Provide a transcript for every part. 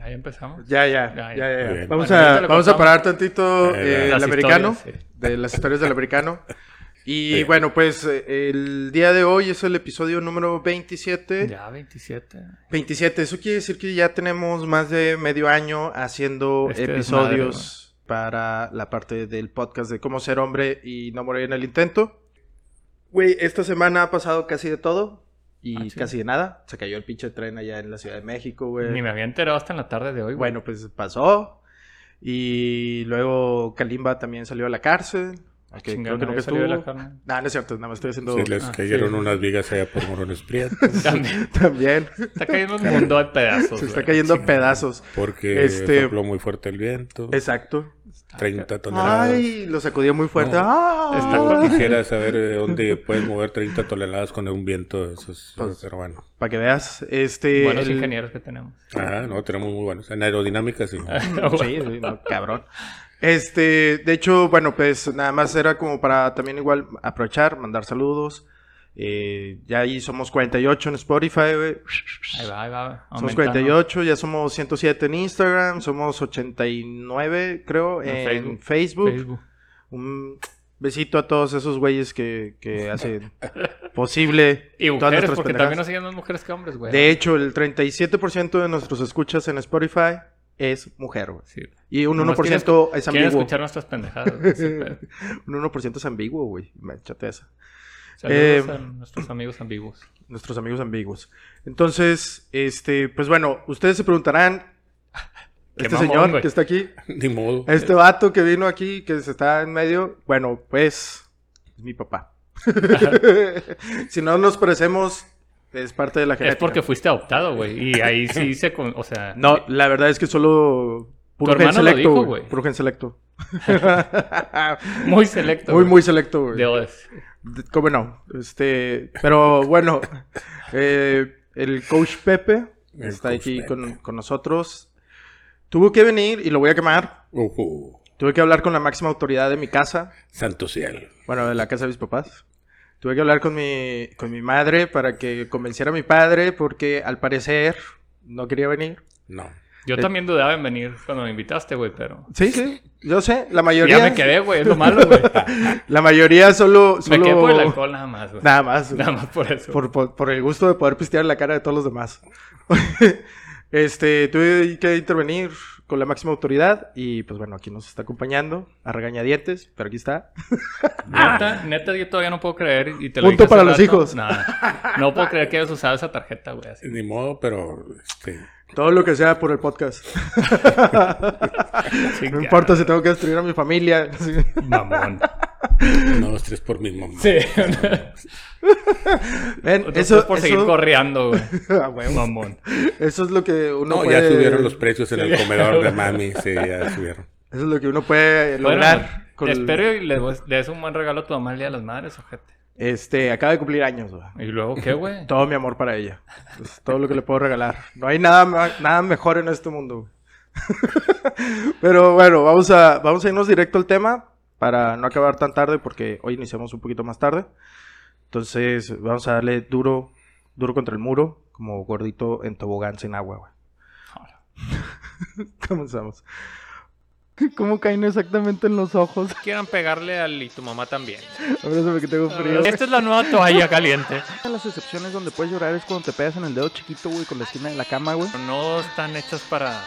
Ahí empezamos. Ya, ya, Ya, ya, ya. Vamos, Bueno, a, vamos a parar tantito Eh, eh, el americano, sí. de las historias del americano. Y Sí. bueno, pues eh, el día de hoy es el episodio número 27. Ya, 27. 27, eso quiere decir que ya tenemos más de medio año haciendo Este episodios para la parte del podcast de cómo ser hombre y no morir en el intento. Güey, esta semana ha pasado casi de todo y Ah, casi de nada. Se cayó el pinche tren allá en la Ciudad de México, güey. Ni me había enterado hasta en la tarde de hoy, güey. Bueno, pues pasó. Y luego Kalimba también salió de la cárcel. Que Chingada, creo que no nunca salido de la estuvo. carne. No, no es cierto, nada más estoy haciendo. Sí, les Ah, cayeron sí. unas vigas allá por Morones Prieto. También. También. Está cayendo un mundo de pedazos. Se está güey. cayendo a pedazos. Porque Este- sopló muy fuerte el viento. Exacto. 30 toneladas. Ay, lo sacudió muy fuerte. No. ¡Ah! Está Quisiera saber eh, dónde puedes mover 30 toneladas con un viento de esos. Pues- pero bueno. Para que veas, este. Buenos el- ingenieros que tenemos. Ah, no, tenemos muy buenos. En aerodinámica sí. Sí, sí, no, cabrón. Este, de hecho, bueno, pues nada más era como para también igual aprovechar, mandar saludos. Eh, ya ahí somos 48 en Spotify, güey. Ahí va, ahí va. Somos aumentando. 48, ya somos 107 en Instagram, somos 89, creo, En en, Facebook. Facebook. Facebook. Un besito a todos esos güeyes que, que hacen posible Y todas mujeres, nuestras porque también nos siguen más mujeres que hombres, güey. De hecho, el 37% de nuestros escuchas en Spotify es mujer, güey. Sí. Y un Nomás 1% quieren- es Quieren ambiguo. escuchar nuestras pendejadas. güey, Un 1% es ambiguo, güey. Échate esa. Saludos Eh, a nuestros amigos ambiguos. Nuestros amigos ambiguos. Entonces, este, pues bueno, ustedes se preguntarán. Qué Este mamón, señor que está aquí, Ni modo. este vato que vino aquí, que se está en medio, bueno, pues es mi papá. si no nos parecemos, es parte de la Es genética. porque fuiste adoptado, güey. Y ahí sí se... con- O sea... No, la verdad es que solo puro gen hermano lo selecto, dijo, güey. Puro gen selecto. Muy selecto. muy, muy selecto, güey. De- ¿Cómo no? Este, pero bueno, eh, el coach Pepe El está coach aquí Pepe. con, con nosotros. Tuvo que venir y lo voy a quemar. Tuve que hablar con la máxima autoridad de mi casa, Santo cielo. bueno, de la casa de mis papás. Tuve que hablar con mi, con mi madre para que convenciera a mi padre porque al parecer no quería venir. No. Yo Eh, también dudaba en venir cuando me invitaste, güey, pero... Sí, sí, yo sé, la mayoría... Ya me quedé, güey. Es lo malo, güey. La mayoría solo... Me solo... quedé por el alcohol nada más, güey. Nada más. Nada más por eso. Por, por- por el gusto de poder pistear la cara de todos los demás. este, tuve que intervenir con la máxima autoridad y pues bueno, aquí nos está acompañando a regañadientes, pero aquí está. Neta, neta, yo todavía no puedo creer. Y te lo Punto dije para los rato. hijos. No, no puedo creer que hayas usado esa tarjeta, güey. Ni modo, pero. Este, Todo lo que sea por el podcast. Sí, No importa si tengo que destruir a mi familia. Sí. Mamón. no, dos, tres por mi mamá. Sí. Ven, eso, tres por seguir corriendo, güey. Ah. Mamón. Eso es lo que uno No, puede... ya subieron los precios en el comedor de mami. Sí, ya subieron. Eso es lo que uno puede Bueno, lograr. con el- espero y le le des un buen regalo a tu mamá el día de las madres, ojete. Este, acaba de cumplir años, güey. ¿Y luego qué, güey? Todo mi amor para ella. Es todo lo que le puedo regalar. No hay nada, nada mejor en este mundo. güey. Pero bueno, vamos a, vamos a irnos directo al tema para no acabar tan tarde porque hoy iniciamos un poquito más tarde. Entonces vamos a darle duro, duro contra el muro, como gordito en tobogán sin agua. güey. Comenzamos. ¿Cómo caen exactamente en los ojos? Quieran pegarle al y tu mamá también. Abrázame que tengo frío. Esta es la nueva toalla caliente. Las excepciones donde puedes llorar es cuando te pegas en el dedo chiquito, güey, con la esquina de la cama, güey. No están hechas para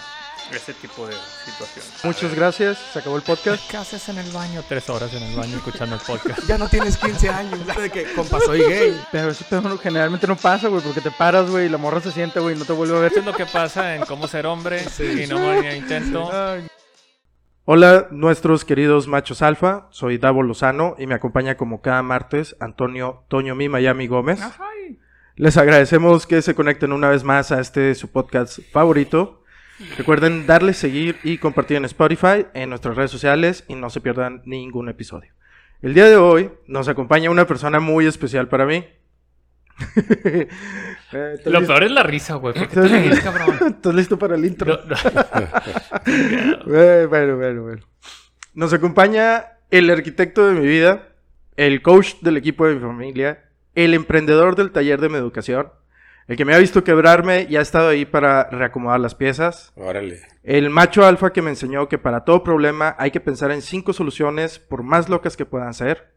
ese tipo de situaciones. Muchas gracias, se acabó el podcast. ¿Qué haces en el baño? Tres horas en el baño escuchando el podcast. Ya no tienes 15 años. De que, compa, soy gay. Pero no- generalmente no pasa, güey, porque te paras, güey, y la morra se siente, güey, y no te vuelve a ver. Esto es lo que pasa en cómo ser hombre y no morir en intento. Hola, nuestros queridos machos alfa, soy Davo Lozano y me acompaña como cada martes Antonio Toño Mi Miami Gómez. Les agradecemos que se conecten una vez más a este su podcast favorito. Recuerden darle seguir y compartir en Spotify, en nuestras redes sociales y no se pierdan ningún episodio. El día de hoy nos acompaña una persona muy especial para mí. Eh, ¿estás Lo listo? peor es la risa, güey. ¿Por qué te ríes, cabrón? ¿Estás listo para el intro? No, no. Eh, Bueno, bueno, bueno. Nos acompaña el arquitecto de mi vida, el coach del equipo de mi familia, el emprendedor del taller de mi educación, El que me ha visto quebrarme y ha estado ahí para reacomodar las piezas. Órale. El macho alfa que me enseñó que para todo problema hay que pensar en cinco soluciones, por más locas que puedan ser.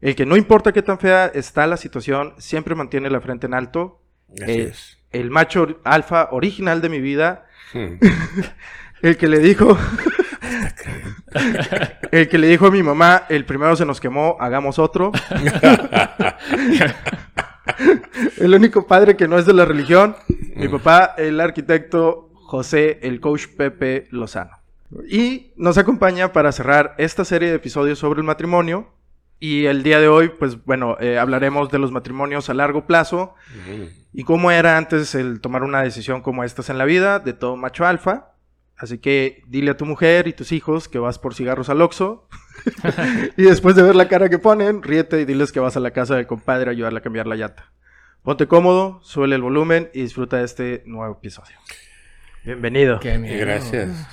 El que no importa qué tan fea está la situación, siempre mantiene la frente en alto. Así Eh, es. El macho alfa original de mi vida. Hmm. El que le dijo. el que le dijo a mi mamá, el primero se nos quemó, hagamos otro. el único padre que no es de la religión. Mi papá, el arquitecto José, el coach Pepe Lozano. Y nos acompaña para cerrar esta serie de episodios sobre el matrimonio. Y el día de hoy, pues bueno, eh, hablaremos de los matrimonios a largo plazo Mm. y cómo era antes el tomar una decisión como estas en la vida de todo macho alfa. Así que dile a tu mujer y tus hijos que vas por cigarros al Oxxo. y después de ver la cara que ponen, ríete y diles que vas a la casa del compadre a ayudarle a cambiar la llanta. Ponte cómodo, suele el volumen y disfruta de este nuevo episodio. Bienvenido. Qué miedo. Gracias.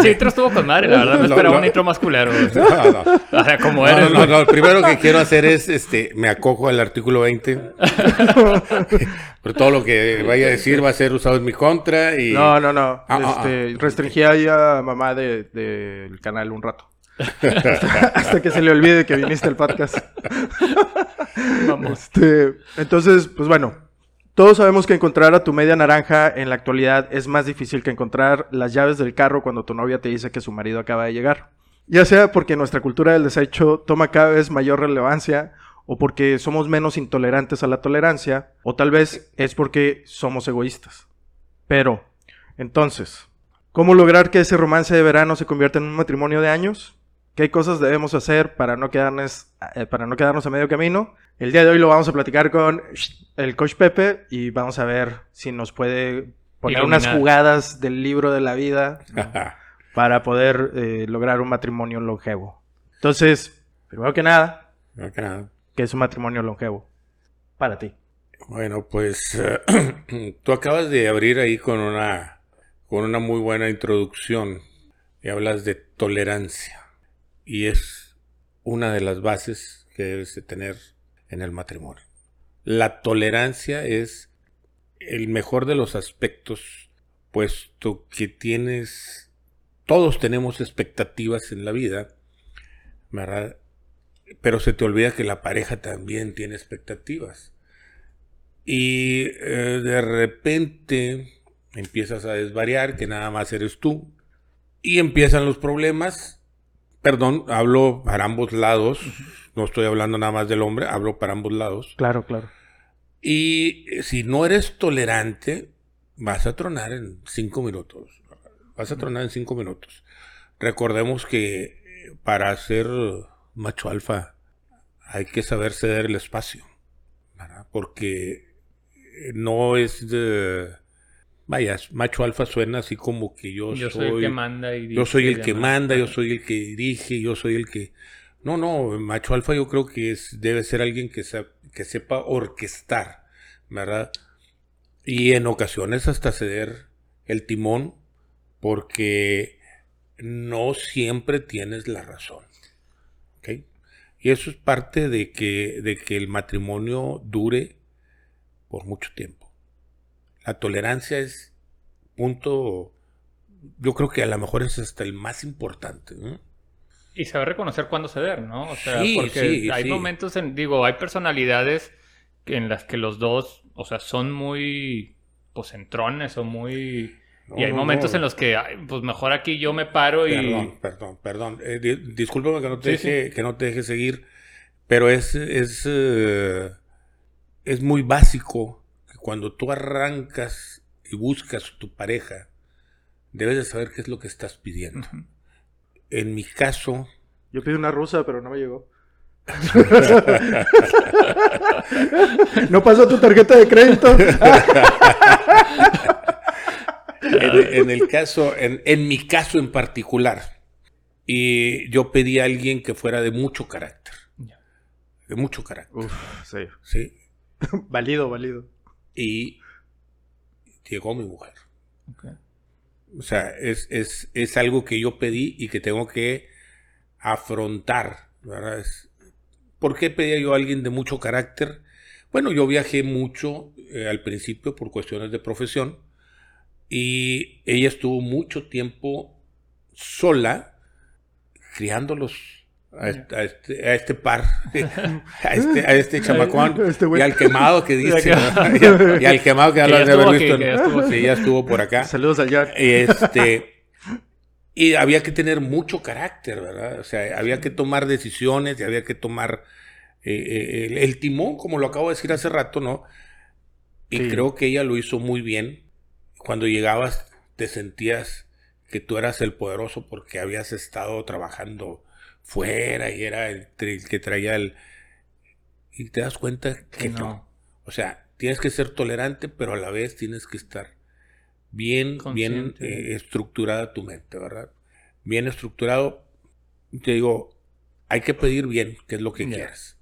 Sí, intro estuvo con madre, la verdad. Me No, esperaba no. un intro más culero. No, no. O sea, como No, eres. no, güey. no, Lo primero que quiero hacer es, este, me acojo al artículo 20. Pero todo lo que vaya a decir va a ser usado en mi contra y... No, no, no. Ah, ah, este, Restringí ahí a mamá del de, del canal un rato. hasta, hasta que se le olvide que viniste al podcast. Vamos. Este, entonces, pues bueno, todos sabemos que encontrar a tu media naranja en la actualidad es más difícil que encontrar las llaves del carro cuando tu novia te dice que su marido acaba de llegar. Ya sea porque nuestra cultura del desecho toma cada vez mayor relevancia o porque somos menos intolerantes a la tolerancia, o tal vez es porque somos egoístas. Pero, entonces, ¿cómo lograr que ese romance de verano se convierta en un matrimonio de años? ¿Qué cosas debemos hacer para no quedarnos, eh, para no quedarnos a medio camino? El día de hoy lo vamos a platicar con el coach Pepe y vamos a ver si nos puede poner unas jugadas del libro de la vida para poder eh, lograr un matrimonio longevo. Entonces, primero que nada, que nada. ¿qué es un matrimonio longevo? Para ti. Bueno, pues eh, tú acabas de abrir ahí con una, con una muy buena introducción y hablas de tolerancia y es una de las bases que debes de tener en el matrimonio. La tolerancia es el mejor de los aspectos, puesto que tienes, todos tenemos expectativas en la vida. Pero se te olvida que la pareja también tiene expectativas. Y eh, de repente empiezas a desvariar, que nada más eres tú. Y empiezan los problemas. Perdón, hablo para ambos lados. No estoy hablando nada más del hombre, hablo para ambos lados. Claro, claro. Y eh, si no eres tolerante, vas a tronar en cinco minutos. Vas a tronar en cinco minutos. Recordemos que eh, para ser macho alfa hay que saber ceder el espacio. ¿verdad? Porque eh, no es de... Vaya, macho alfa suena así como que yo, Yo soy... soy el que manda y Yo soy el que manda, yo soy el que dirige, yo soy el que... No, no, macho alfa yo creo que es, debe ser alguien que, sepa orquestar, ¿verdad? Y en ocasiones hasta ceder el timón porque no siempre tienes la razón. ¿ok? Y eso es parte de que, de que el matrimonio dure por mucho tiempo. La tolerancia es punto, yo creo que a lo mejor es hasta el más importante. ¿no? Y saber reconocer cuándo ceder, ¿no? O sea, Sí, porque sí, hay sí. momentos en, digo, hay personalidades en las que los dos, o sea, son muy, pues, entrones o muy... No, y hay momentos no. en los que, ay, pues, mejor aquí yo me paro y... Perdón, perdón, perdón. Eh, di- discúlpame que no te deje, que no te deje seguir, pero es, es, eh, es muy básico cuando tú arrancas y buscas tu pareja, debes de saber qué es lo que estás pidiendo. En mi caso, Yo pedí una rusa, pero no me llegó. no pasó tu tarjeta de crédito. en, en el caso, en, en mi caso en particular, y yo pedí a alguien que fuera de mucho carácter. De mucho carácter, Uf, sí. ¿sí? Válido, válido. Y llegó mi mujer. O sea, es, es, es algo que yo pedí y que tengo que afrontar, ¿verdad? Es- ¿Por qué pedía yo a alguien de mucho carácter? Bueno, yo viajé mucho eh, al principio por cuestiones de profesión y ella estuvo mucho tiempo sola criándolos a este, a este, a este par, a este, a este chamacón Este y al quemado que dice, ¿no? y, al quemado que ya Que lo has haber aquí, visto. que ya estuvo Sí, ya estuvo por acá. Saludos al Jan. Este, y había que tener mucho carácter, ¿verdad? O sea, había que tomar decisiones y había que tomar eh, eh, el, el timón, como lo acabo de decir hace rato, ¿no? Y Sí. creo que ella lo hizo muy bien. Cuando llegabas, te sentías que tú eras el poderoso porque habías estado trabajando fuera y era el, el que traía el... Y te das cuenta que no. no. O sea, tienes que ser tolerante, pero a la vez tienes que estar bien, bien eh, estructurada tu mente, ¿verdad? Bien estructurado. Te digo, hay que pedir bien, qué es lo que Ya. quieres.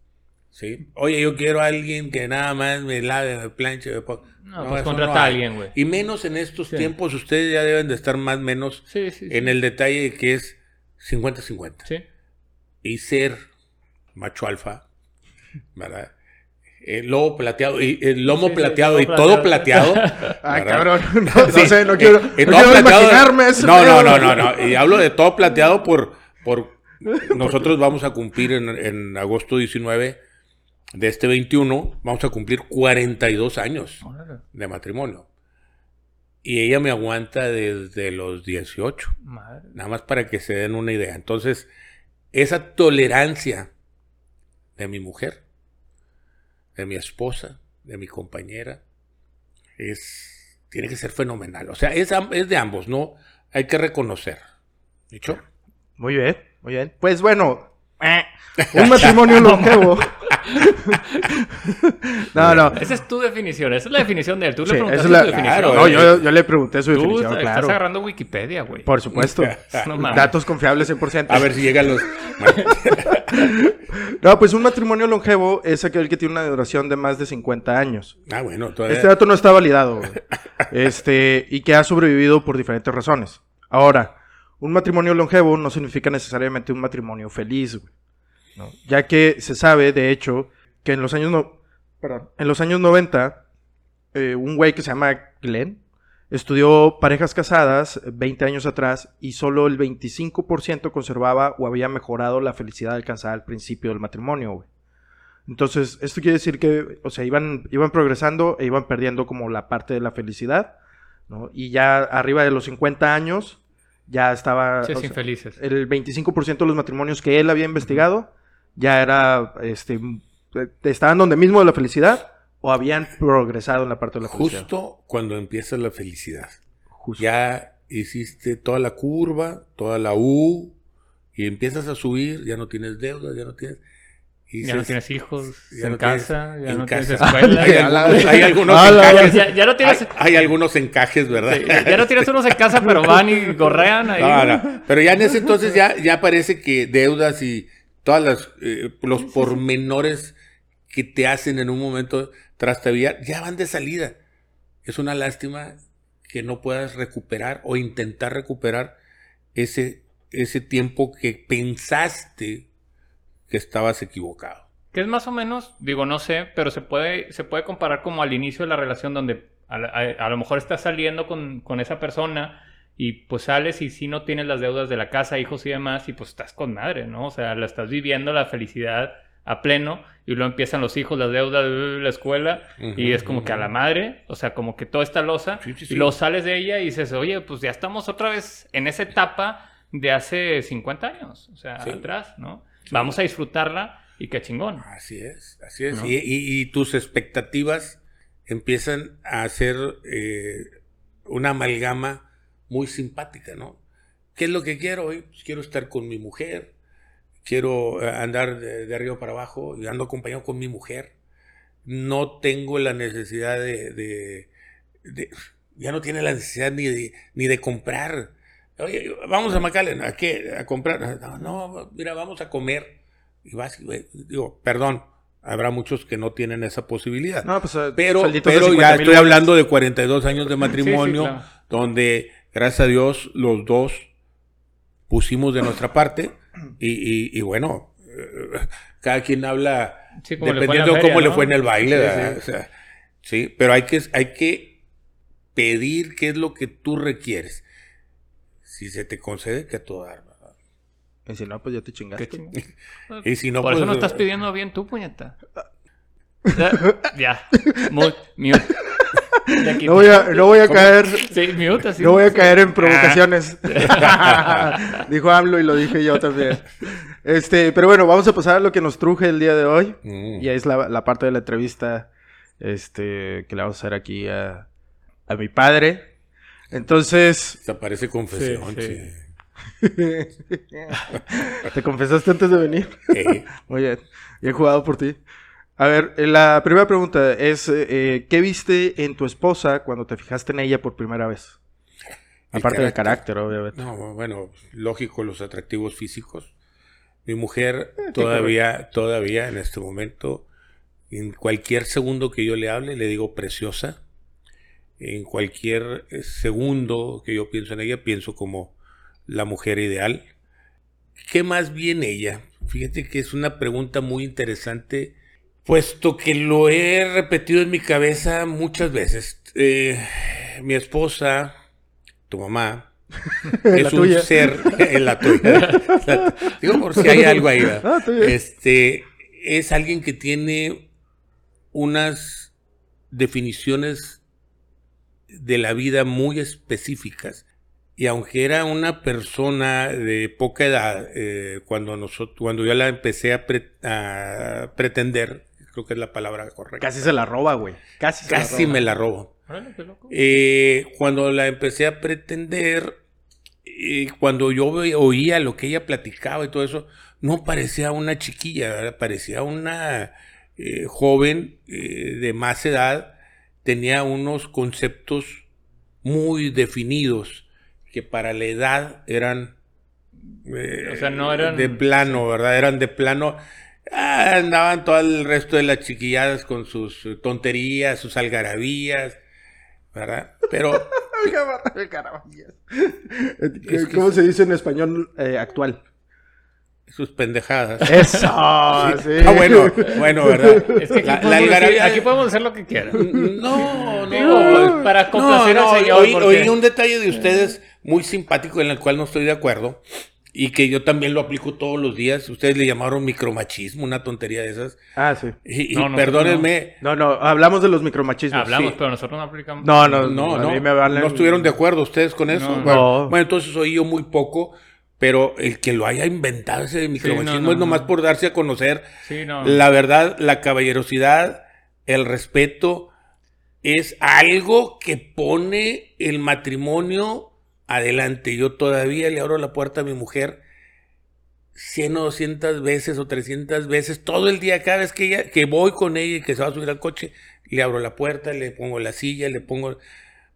¿Sí? Oye, yo quiero a alguien que nada más me lave, me planche. me No, No, pues contrata no a alguien, güey. Y menos en estos Sí. tiempos, ustedes ya deben de estar más o menos sí. en el detalle de que es 50-50 Sí. Y ser macho alfa, ¿verdad? El lobo plateado y el lomo Sí, sí, plateado y todo plateado. Ay, cabrón. No, no sé, no eh, quiero, eh, no todo quiero imaginarme eso. No, no, no, no, no. Y hablo de todo plateado por, por nosotros vamos a cumplir en, en agosto 19 de este 21, vamos a cumplir 42 años de matrimonio. Y ella me aguanta desde los 18. madre. Nada más para que se den una idea. Entonces, esa tolerancia de mi mujer, de mi esposa, de mi compañera, es, tiene que ser fenomenal. O sea, es, es de ambos, ¿no? Hay que reconocer. ¿Dicho? Muy bien, muy bien. Pues bueno, eh, un matrimonio longevo. no, no. Esa es tu definición, esa es la definición de él. Tú Sí, le esa preguntaste es la- su definición. claro, No, yo, yo le pregunté su Tú definición, estás claro. agarrando Wikipedia, güey. Por supuesto. No. Datos confiables 100%. A ver si llegan los... No, pues un matrimonio longevo es aquel que tiene una duración de más de 50 años. ah, bueno, todavía... Este dato no está validado. güey. Este, y que ha sobrevivido por diferentes razones. Ahora, un matrimonio longevo no significa necesariamente un matrimonio feliz, güey, ¿no? Ya que se sabe, de hecho, que en los años no, perdón, en los años 90, eh, un güey que se llama Glenn estudió parejas casadas eh, 20 años atrás y solo el 25% conservaba o había mejorado la felicidad alcanzada al principio del matrimonio, güey. Entonces, esto quiere decir que, o sea, iban, iban progresando e iban perdiendo como la parte de la felicidad, ¿no? Y ya arriba de los 50 años, ya estaba... Sí, o es sea, infelices. el 25% de los matrimonios que él había investigado ya era, este, eh, estaban donde mismo de la felicidad o habían progresado en la parte de la felicidad. Justo cuando empieza la felicidad. Justo. Ya hiciste toda la curva, toda la U, y empiezas a subir, ya no tienes deudas, ya no tienes... y Ya no tienes hijos ya en no tienes- casa, ya en no tienes casa. escuela. Hay ya, algunos, hay algunos Ah, la- encajes. ya- ya no tienes, Hay, hay algunos encajes, ¿verdad? sí, ya no tienes unos en casa, pero van y gorrean ahí. No. Pero ya en ese entonces ya, ya parece que deudas y todas las eh, los pormenores que te hacen en un momento trastabillar ya van de salida. Es una lástima que no puedas recuperar o intentar recuperar ese, ese tiempo que pensaste que estabas equivocado. Que es más o menos, digo, no sé, pero se puede, se puede comparar como al inicio de la relación donde a, lo mejor estás saliendo con, con esa persona y pues sales y si no tienes las deudas de la casa, hijos y demás, y pues estás con madre, ¿no? O sea, la estás viviendo la felicidad a pleno y luego empiezan los hijos, las deudas, la escuela y es como que a la madre, o sea, como que toda esta losa Sí, sí, sí. y luego sales de ella y dices, oye, pues ya estamos otra vez en esa etapa de hace 50 años, o sea, atrás, ¿no? Vamos a disfrutarla y qué chingón. Así es, así es. ¿No? Y, y- y tus expectativas empiezan a hacer eh, una amalgama muy simpática, ¿no? ¿Qué es lo que quiero hoy? Pues quiero estar con mi mujer, quiero eh, andar de, de arriba para abajo y ando acompañado con mi mujer. No tengo la necesidad de, de- de- ya no tiene la necesidad ni de, ni de comprar. Oye, vamos a McAllen, ¿a qué? A comprar. No, no, mira, vamos a comer. Y vas, digo, perdón, habrá muchos que no tienen esa posibilidad. No, pues, eh, pero pero 50 ya estoy hablando de 42 años de matrimonio, claro. donde, gracias a Dios, los dos pusimos de nuestra parte. Y, y- y bueno, eh, cada quien habla Sí, le dependiendo de feria, cómo le ¿no? fue en el baile, Sí, sí. O sea, sí, pero hay que, hay que pedir qué es lo que tú requieres. Si se te concede, que a todo dar, ¿verdad? Y si no, pues ya te chingaste. Y si no, Por eso pues, no estás eh, pidiendo bien tú, puñeta. Ya. Mute. No voy a, no voy a caer, Sí, mute así. no voy a caer en provocaciones. Dijo AMLO y lo dije yo también. Este, pero bueno, vamos a pasar a lo que nos truje el día de hoy. mm. Y es la, la parte de la entrevista este, que le vamos a hacer aquí a, a mi padre. Entonces, Esta parece confesión, Sí, sí. sí. ¿te confesaste antes de venir? Eh, Muy bien, bien jugado por ti. A ver, eh, la primera pregunta es, eh, eh, ¿qué viste en tu esposa cuando te fijaste en ella por primera vez? El Aparte del carácter. obviamente. no, bueno, lógico, los atractivos físicos. Mi mujer todavía, todavía en este momento, en cualquier segundo que yo le hable, le digo preciosa. En cualquier segundo que yo pienso en ella, pienso como la mujer ideal. ¿Qué más bien ella? Fíjate que es una pregunta muy interesante, puesto que lo he repetido en mi cabeza muchas veces. Eh, mi esposa, tu mamá, La es un tuya. ser en la tuya. La- digo por si hay algo ahí. Ah. Este es alguien que tiene unas definiciones de la vida muy específicas. Y aunque era una persona de poca edad, eh, cuando, nosotros, cuando yo la empecé a, pre- a pretender, creo que es la palabra correcta, Casi se la roba, güey. Casi se casi la roba. me la robo. Órale, qué loco. Eh, cuando la empecé a pretender, eh, cuando yo oía lo que ella platicaba y todo eso, no parecía una chiquilla, ¿verdad? parecía una eh, joven eh, de más edad, tenía unos conceptos muy definidos que para la edad eran eh, O sea, no eran- de plano, ¿verdad? Eran de plano. Ah, andaban todo el resto de las chiquilladas con sus tonterías, sus algarabías, ¿verdad? Pero Eh, ¿Cómo se dice en español eh, actual? sus pendejadas. Eso, sí. Ah, bueno, bueno, ¿verdad? Es que aquí, La- la podemos, decir- algarabía- aquí podemos hacer lo que quieran. No, no. Digo, para complacer no, al señor, Oí, porque- oí un detalle de ustedes muy simpático en el cual no estoy de acuerdo y que yo también lo aplico todos los días. Ustedes le llamaron micromachismo, una tontería de esas. Ah, sí. Y, y No, perdónenme. No, no, hablamos de los micromachismos. Hablamos, sí. pero nosotros no aplicamos. No, no, No, a no, mí me valen- no estuvieron de acuerdo ustedes con eso. No. bueno, No. bueno, entonces oí yo muy poco, pero el que lo haya inventado ese micromachismo no, es nomás no. por darse a conocer. Sí, no. La verdad, la caballerosidad, el respeto, es algo que pone el matrimonio adelante. Yo todavía le abro la puerta a mi mujer 100 o 200 veces o 300 veces, todo el día, cada vez que, ella, que voy con ella y que se va a subir al coche, le abro la puerta, le pongo la silla, le pongo...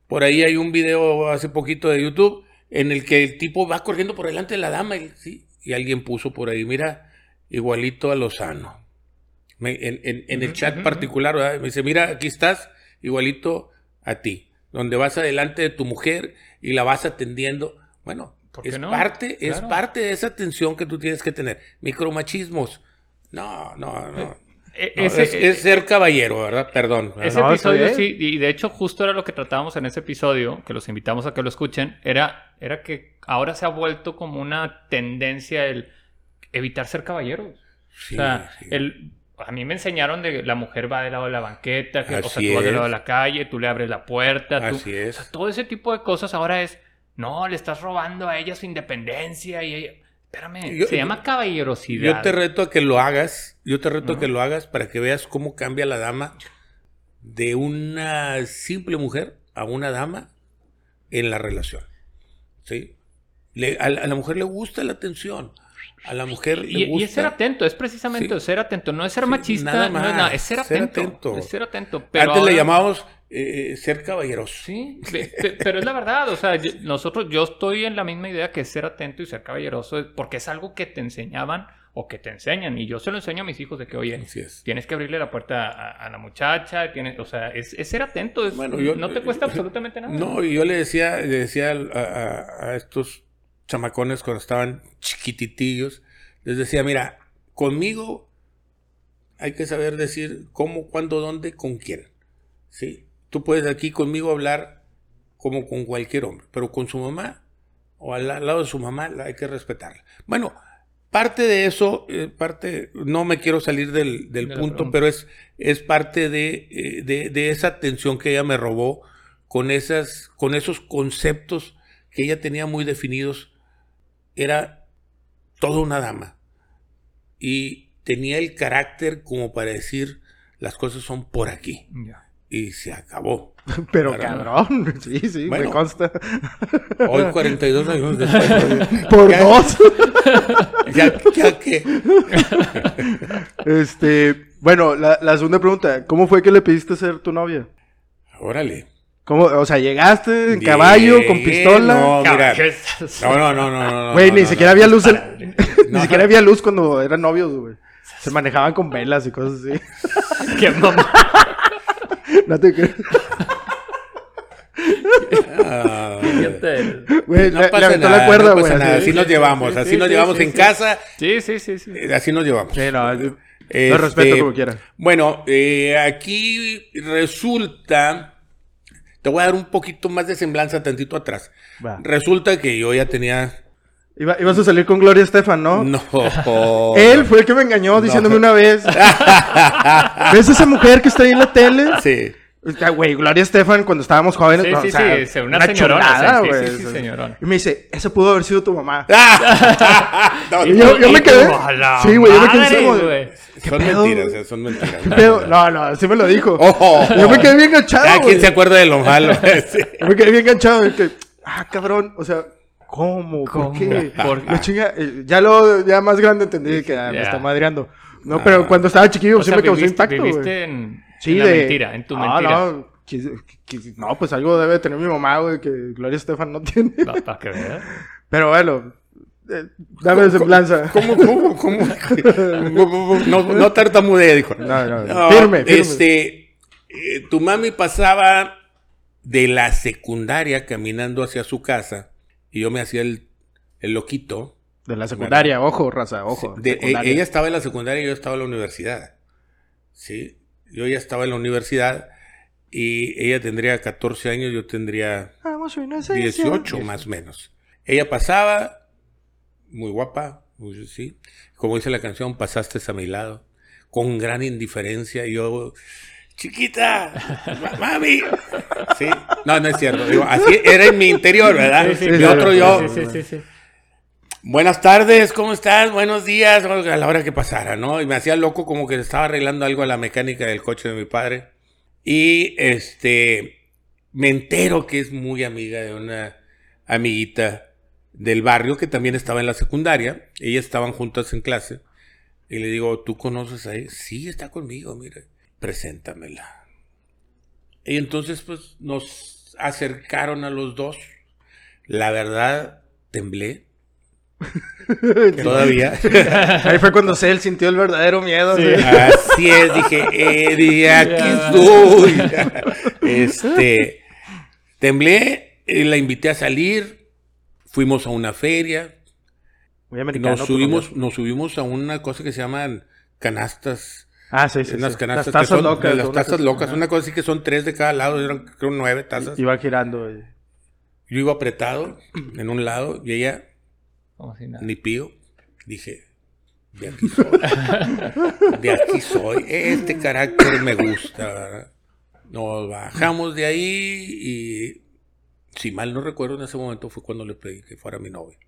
Por ahí hay un video hace poquito de YouTube en el que el tipo va corriendo por delante de la dama y, sí, y alguien puso por ahí, mira, igualito a Lozano. Me- en, en- en el chat particular, ¿verdad? me dice, mira, aquí estás, igualito a ti, donde vas adelante de tu mujer y la vas atendiendo. Bueno, ¿Por qué es no? parte, es parte de esa atención que tú tienes que tener. Micromachismos. No, no, no. E- No, ese- es, es ser caballero, ¿verdad? Perdón. ¿verdad? Ese No, episodio sí, y de hecho justo era lo que tratábamos en ese episodio, que los invitamos a que lo escuchen, era, era que ahora se ha vuelto como una tendencia el evitar ser caballeros. Sí, o sea, sí. el, a mí me enseñaron de la mujer va del lado de la banqueta, que, o sea, Así tú vas del lado de la calle, tú le abres la puerta, tú- Así es. o sea, todo ese tipo de cosas ahora es, no, le estás robando a ella su independencia y ella, espérame, Yo- se llama caballerosidad. Yo te reto a que lo hagas. Yo te reto a que lo hagas para que veas cómo cambia la dama de una simple mujer a una dama en la relación. ¿Sí? Le- a, la, a la mujer le gusta la atención. A la mujer le Y, y gusta. es ser atento, es precisamente Sí. ser atento, no es ser Sí, machista, nada no es nada, es ser ser atento. atento. Es ser atento. Pero Antes le ahora- llamábamos eh, ser caballeroso. Sí, pe- pe- pero es la verdad, o sea, yo- nosotros, yo estoy en la misma idea que ser atento y ser caballeroso, porque es algo que te enseñaban o que te enseñan, y yo se lo enseño a mis hijos de que, oye, tienes que abrirle la puerta a, a la muchacha, tienes, o sea, es, es ser atento, es- Bueno, yo- no te cuesta absolutamente nada. No, y yo le decía, le decía a, a- a estos chamacones cuando estaban chiquititillos, les decía, mira, conmigo hay que saber decir cómo, cuándo, dónde, con quién. ¿Sí? Tú puedes aquí conmigo hablar como con cualquier hombre, pero con su mamá o al la- lado de su mamá la hay que respetarla. Bueno, parte de eso, eh, parte, no me quiero salir del, del De la punto, pero es, es parte de, eh, de, de esa atención que ella me robó con, esas, con esos conceptos que ella tenía muy definidos. Era toda una dama y tenía el carácter como para decir las cosas son por aquí y se acabó. Pero cabrón, sí, sí, me consta. Hoy 42 años después. Por ya- dos. Ya, ya que Este, bueno, la, la segunda pregunta, ¿cómo fue que le pediste ser tu novia? órale. ¿Cómo, o sea, llegaste en caballo, con pistola? No, mira. No, no, no, no, no. Güey, no, ni no, siquiera no. había luz, en- ni No. siquiera había luz cuando eran novios, güey. Se manejaban con velas y cosas así. Qué mamá. No te creas. Ah. Güey, no le, le pasa aventó nada, la cuerda, no güey. pasa nada. así. Nos llevamos, sí, así sí, nos sí, llevamos sí, en sí. casa, Sí, sí, sí, sí. eh, así nos llevamos. Sí, no, Este, respeto como quiera. Bueno, eh, aquí resulta, te voy a dar un poquito más de semblanza tantito atrás. Va. Resulta que yo ya tenía... Iba- ibas a salir con Gloria Estefan, ¿no? No. Él fue el que me engañó diciéndome una vez. ¿Ves esa mujer que está ahí en la tele? Sí. Güey, Gloria Estefan cuando estábamos jóvenes. Sí, no, sí, o sea, sí, se- una señorona, chulada, sí, sí, güey. sí, sí, señorona. Y me dice, esa pudo haber sido tu mamá. No, Y yo, yo Y me quedé. Sí, güey, yo me quedé como son pedo? mentiras, eh, son mentiras. ¿Qué pedo? No, no, así me lo dijo. Ojo. Yo me quedé bien enganchado. Güey. quien se acuerda de lo malo. Sí. Yo me quedé bien enganchado. que, ah, cabrón. O sea, ¿cómo? ¿Cómo? ¿Por qué? ¿Por qué? La chinga, eh, ya lo, ya más grande entendí que ah, me Ya. está madreando. No, pero cuando estaba chiquillo O sí sea, me causó impacto, güey. viviste en, Sí, en la de... mentira, en tu no, mentira. No, que- que- no, pues algo debe tener mi mamá, güey, que Gloria Estefan no tiene. Pa- Para que veas. Pero bueno, eh, dame semblanza. ¿Cómo, cómo, cómo? No, no tartamudea, dijo. No, no, No, firme, firme. Este, eh, tu mami pasaba de la secundaria caminando hacia su casa y yo me hacía el, el loquito. De la secundaria, ojo, raza, ojo. De- secundaria. e- ella estaba en la secundaria y yo estaba en la universidad. Sí, yo ya estaba en la universidad y ella tendría 14 años, yo tendría Vamos, su inocencia. 18 más o menos. Ella pasaba, muy guapa, muy- sí. Como dice la canción, pasaste a mi lado, con gran indiferencia. y Yo, chiquita, ma- mami. Sí, no, no es cierto. Digo, así era en mi interior, ¿verdad? Sí, sí, y otro yo, Sí, sí, sí, sí. Buenas tardes, ¿cómo estás? Buenos días, a la hora que pasara, ¿no? Y me hacía loco como que estaba arreglando algo a la mecánica del coche de mi padre. Y este, me entero que es muy amiga de una amiguita del barrio que también estaba en la secundaria. Ellas estaban juntas en clase. Y le digo, ¿tú conoces a ella? Sí, está conmigo, mira. Preséntamela. Y entonces, pues, nos acercaron a los dos. La verdad, temblé. Todavía. Ahí fue cuando él sintió el verdadero miedo. Sí. así. Así es, dije, Eddie, aquí estoy. Este, temblé, eh, la invité a salir, fuimos a una feria, Muy americano. nos subimos, nos subimos a una cosa que se llaman canastas, Ah, sí, sí. unas sí. canastas Las tazas son locas. las tazas locas, una cosa así que son tres de cada lado, eran creo nueve tazas. Iba girando. güey. Yo iba apretado en un lado y ella Como si nada. ni pío. Dije, de aquí soy. De aquí soy. Este carácter me gusta. ¿verdad? Nos bajamos de ahí y, si mal no recuerdo, en ese momento fue cuando le pedí que fuera mi novia.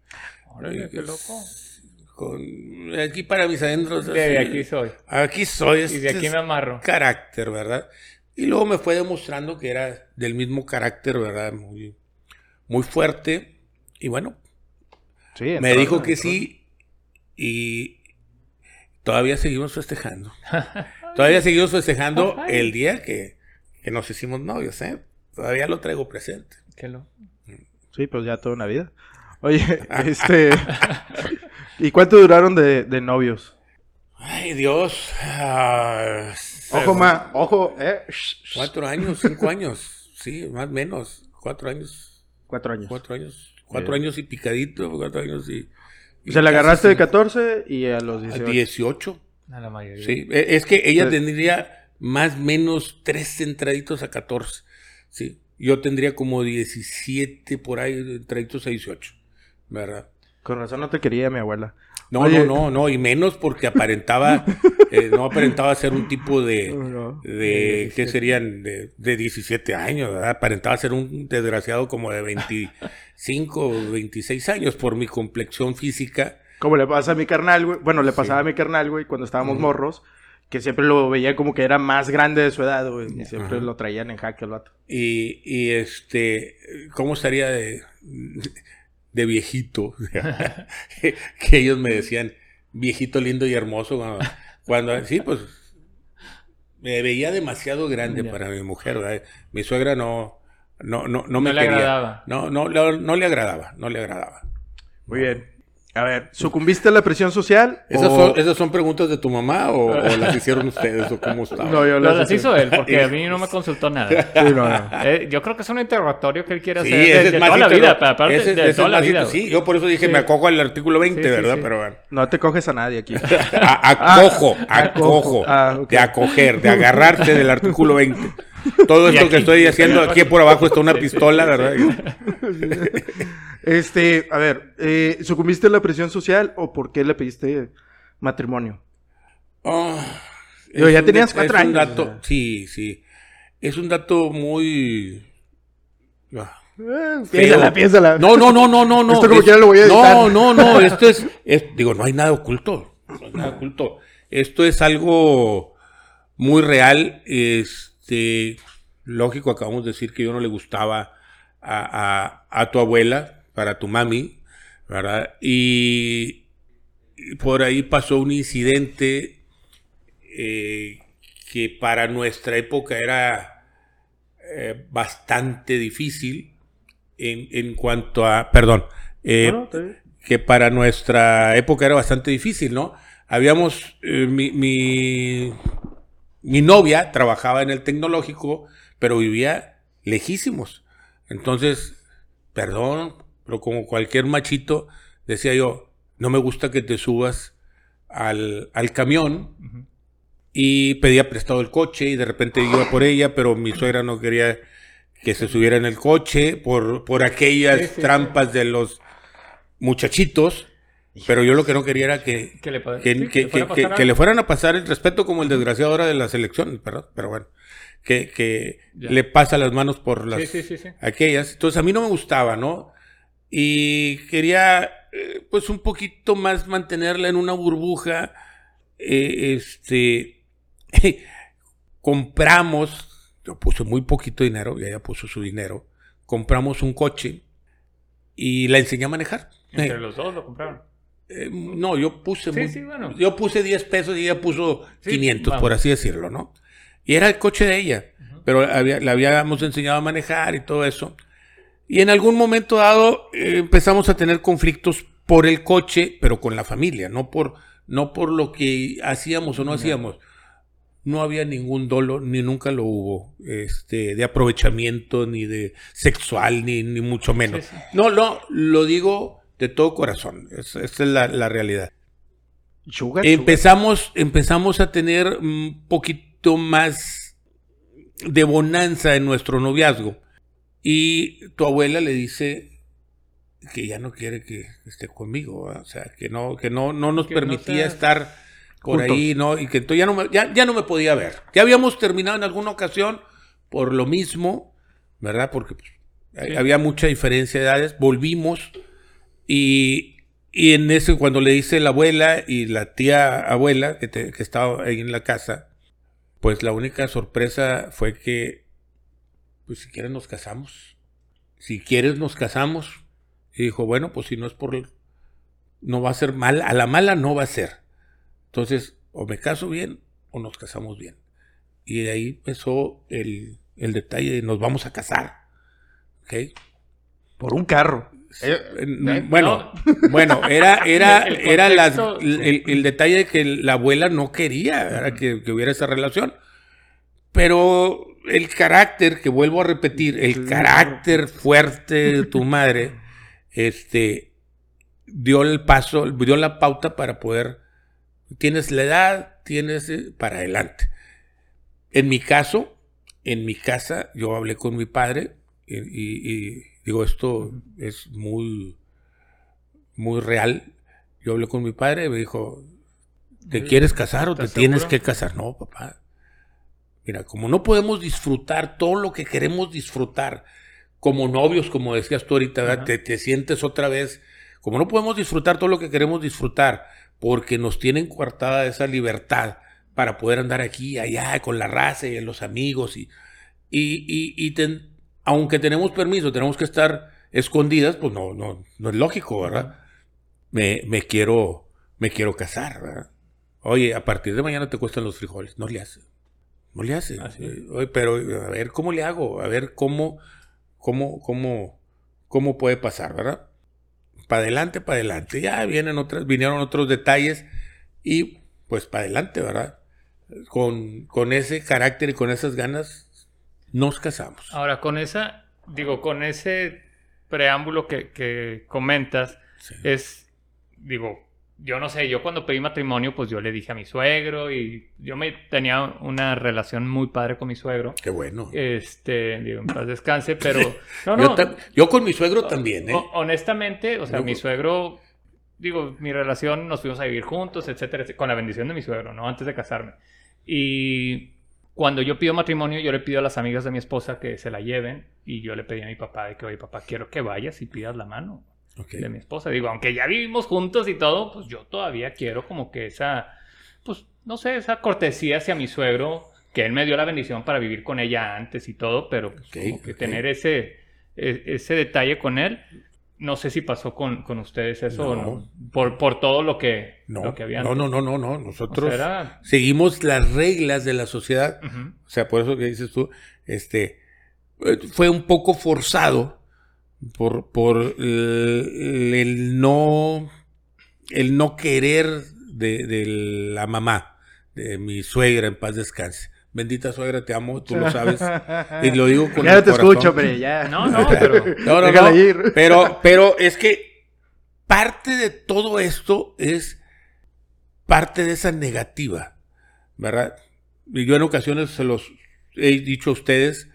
Órale, qué loco. Con, aquí para mis adentros. De así, aquí soy. Aquí soy. Y de este aquí me amarro. carácter, ¿verdad? Y luego me fue demostrando que era del mismo carácter, ¿verdad? Muy, muy fuerte. Y bueno, Sí, me entró, dijo que Entró. sí y todavía seguimos festejando. todavía seguimos festejando el día que, que nos hicimos novios, ¿eh? Todavía lo traigo presente. Qué loco. Sí, pues ya toda una vida. Oye, este. ¿Y cuánto duraron de, de novios? Ay, Dios. Ah, Ojo, ma, ojo, eh. cuatro años, cinco años. Sí, más o menos. Cuatro años. Cuatro años. Cuatro años. Cuatro Bien. años y picadito. Cuatro años y. y O sea, la agarraste de cinco- 14 y a los 18. 18. A la mayoría. Sí, e- es que ella Pues- tendría más o menos tres entraditos a 14. Sí, yo tendría como 17 por ahí, entraditos a 18. ¿Verdad? Con razón no te quería mi abuela. No, Oye. no, no, no, y menos porque aparentaba, eh, no aparentaba ser un tipo de, No. de ¿qué serían? De, de 17 años, ¿verdad? Aparentaba ser un desgraciado como de 25 o 26 años por mi complexión física. Como le pasa a mi carnal, güey. Bueno, le Sí. pasaba a mi carnal, güey, cuando estábamos morros. Que siempre lo veía como que era más grande de su edad, güey. Y siempre Ajá. lo traían en jaque el vato. Y, y este, ¿cómo estaría de, de viejito? que ellos me decían, viejito lindo y hermoso. Cuando, cuando- sí, pues me veía demasiado grande para mi mujer. ¿verdad? Mi suegra no, no, no, no No me le quería. agradaba. No, no, no, no le agradaba, no le agradaba. Muy bien. A ver, ¿sucumbiste a la presión social? ¿Esas, o- son, ¿Esas son preguntas de tu mamá o, o las hicieron ustedes o cómo estaba? No, yo las las hice. hizo él, porque a mí no me consultó nada. Sí, no, no. Eh, yo creo que es un interrogatorio que él quiere Sí, hacer de, ese es de más toda la vida, aparte ese- de ese es toda la vida. Sí, yo por eso dije, Sí. me acojo al artículo 20, Sí, sí, ¿verdad? sí. Pero bueno. No te coges a nadie aquí. A- acojo, Ah, acojo, ah, ok. de acoger, de agarrarse del artículo 20. Todo esto aquí- que estoy haciendo aquí por abajo está una pistola, ¿verdad? Este, a ver, eh, ¿sucumbiste a la presión social o por qué le pediste matrimonio? Oh, es ya un tenías cuatro es un años, dato- o sea. sí, sí. Es un dato muy... ah, Eh, piénsala, piénsala. No, no, no, no, no, no. Esto como es- quiera lo voy a editar. No, no, no, esto es, es- digo, no hay nada oculto. No hay nada oculto. Esto es algo muy real. Este, lógico, acabamos de decir que yo no le gustaba a, a- a tu abuela, para tu mami, ¿verdad? Y, y por ahí pasó un incidente eh, que para nuestra época era eh, bastante difícil en, en cuanto a, perdón, eh, No, no, que para nuestra época era bastante difícil, ¿no? Habíamos, mi, mi, mi novia trabajaba en el tecnológico, pero vivía lejísimos. Entonces, perdón, pero como cualquier machito, decía yo, no me gusta que te subas al, al camión y pedía prestado el coche y de repente iba por ella, pero mi suegra no quería que se subiera en el coche por, por aquellas trampas de los muchachitos, pero yo lo que no quería era que, Que le, que, sí, que- le que- que fueran a pasar el respeto como el desgraciado ahora de la selección, perdón, pero bueno, que, que Ya. le pasa las manos por las Sí, sí, aquellas. Entonces a mí no me gustaba, ¿no? Y quería, eh, pues, un poquito más mantenerla en una burbuja. Eh, este, compramos, yo puse muy poquito dinero, y ella puso su dinero. Compramos un coche y la enseñé a manejar. Entre los dos lo compraron. Eh, no, yo puse Sí, muy- sí, bueno. yo puse 10 pesos y ella puso Sí, 500, vamos. por así decirlo, ¿no? Y era el coche de ella, pero había, la habíamos enseñado a manejar y todo eso. Y en algún momento dado eh, empezamos a tener conflictos por el coche, pero con la familia, no por, no por lo que hacíamos o no hacíamos. No había ningún dolo, ni nunca lo hubo, este, de aprovechamiento, ni de sexual, ni, ni mucho menos. No, no, lo digo de todo corazón. Es- Esa es la, la realidad. Sugar, sugar. Empezamos, empezamos a tener un poquito más de bonanza en nuestro noviazgo. Y tu abuela le dice que ya no quiere que esté conmigo, ¿verdad? o sea, que no, que no, no nos Que no permitía sea- estar por Juntos. ahí, ¿no? Y que entonces ya no, me, ya, ya no me podía ver. Ya habíamos terminado en alguna ocasión por lo mismo, ¿verdad? Porque pues, Sí. había mucha diferencia de edades. Volvimos y, y en ese, cuando le dice la abuela y la tía abuela que, te- que estaba ahí en la casa, pues la única sorpresa fue que, pues si quieres nos casamos. Si quieres nos casamos. Y dijo, bueno, pues si no es por... No va a ser mal, a la mala no va a ser. Entonces, o me caso bien o nos casamos bien. Y de ahí empezó el, el detalle de nos vamos a casar. ¿Ok? Por un carro. Eh, bueno, bueno, era, era, El era las- contexto, el, detalle de que la abuela no quería que, que hubiera esa relación. Pero el carácter, que vuelvo a repetir, el carácter fuerte de tu madre, este, dio el paso, dio la pauta para poder Tienes la edad, tienes eh, para adelante. En mi caso, en mi casa, yo hablé con mi padre y, y- y digo, esto es muy, muy real. Yo hablé con mi padre y me dijo, ¿te quieres casar o te ¿Estás tienes que casar? No, papá. Mira, como no podemos disfrutar todo lo que queremos disfrutar como novios, como decías tú ahorita, te, te sientes otra vez, como no podemos disfrutar todo lo que queremos disfrutar, porque nos tienen coartada esa libertad para poder andar aquí, allá, con la raza y los amigos, y, y, y- y ten- aunque tenemos permiso, tenemos que estar escondidas, pues no, no, no es lógico, ¿verdad? Me, me quiero, me quiero casar, ¿verdad? Oye, a partir de mañana te cuestan los frijoles, no le hace. No le hace. Oye, pero a ver cómo le hago, a ver cómo, cómo, cómo, cómo puede pasar, ¿verdad? Para adelante, para adelante. Ya vienen otras, vinieron otros detalles y pues para adelante, ¿verdad? Con, con ese carácter y con esas ganas nos casamos. Ahora, con esa, digo, con ese preámbulo que, que comentas, Sí. es, digo, yo no sé, yo cuando pedí matrimonio, pues yo le dije a mi suegro y yo me tenía una relación muy padre con mi suegro. Qué bueno. Este, digo, en paz descanse, pero no, yo, no, yo con mi suegro también, ¿eh? ho- honestamente, o sea, Yo- mi suegro, digo, mi relación, nos fuimos a vivir juntos, etcétera, etcétera, con la bendición de mi suegro, ¿no? Antes de casarme. Y cuando yo pido matrimonio, yo le pido a las amigas de mi esposa que se la lleven y yo le pedí a mi papá de que, oye, papá, quiero que vayas y pidas la mano de mi esposa. Digo, aunque ya vivimos juntos y todo, pues yo todavía quiero como que esa, pues no sé, esa cortesía hacia mi suegro, que él me dio la bendición para vivir con ella antes y todo, pero pues, como que tener ese, e- ese detalle con él. No sé si pasó con, con ustedes eso o No. Por, por todo lo que, No, lo que había no, no, no, no, no. O Nosotros sea, era- seguimos las reglas de la sociedad. O sea, por eso que dices tú, este, eh, fue un poco forzado por, por el, el no, el no querer de, de la mamá, de mi suegra, en paz descanse. Bendita suegra, te amo, tú lo sabes. Y lo digo con ya el no te corazón. escucho, hombre, ya. No, no, pero... No, no, ir. Pero, pero es que parte de todo esto es parte de esa negativa, ¿verdad? Y yo en ocasiones se los he dicho a ustedes,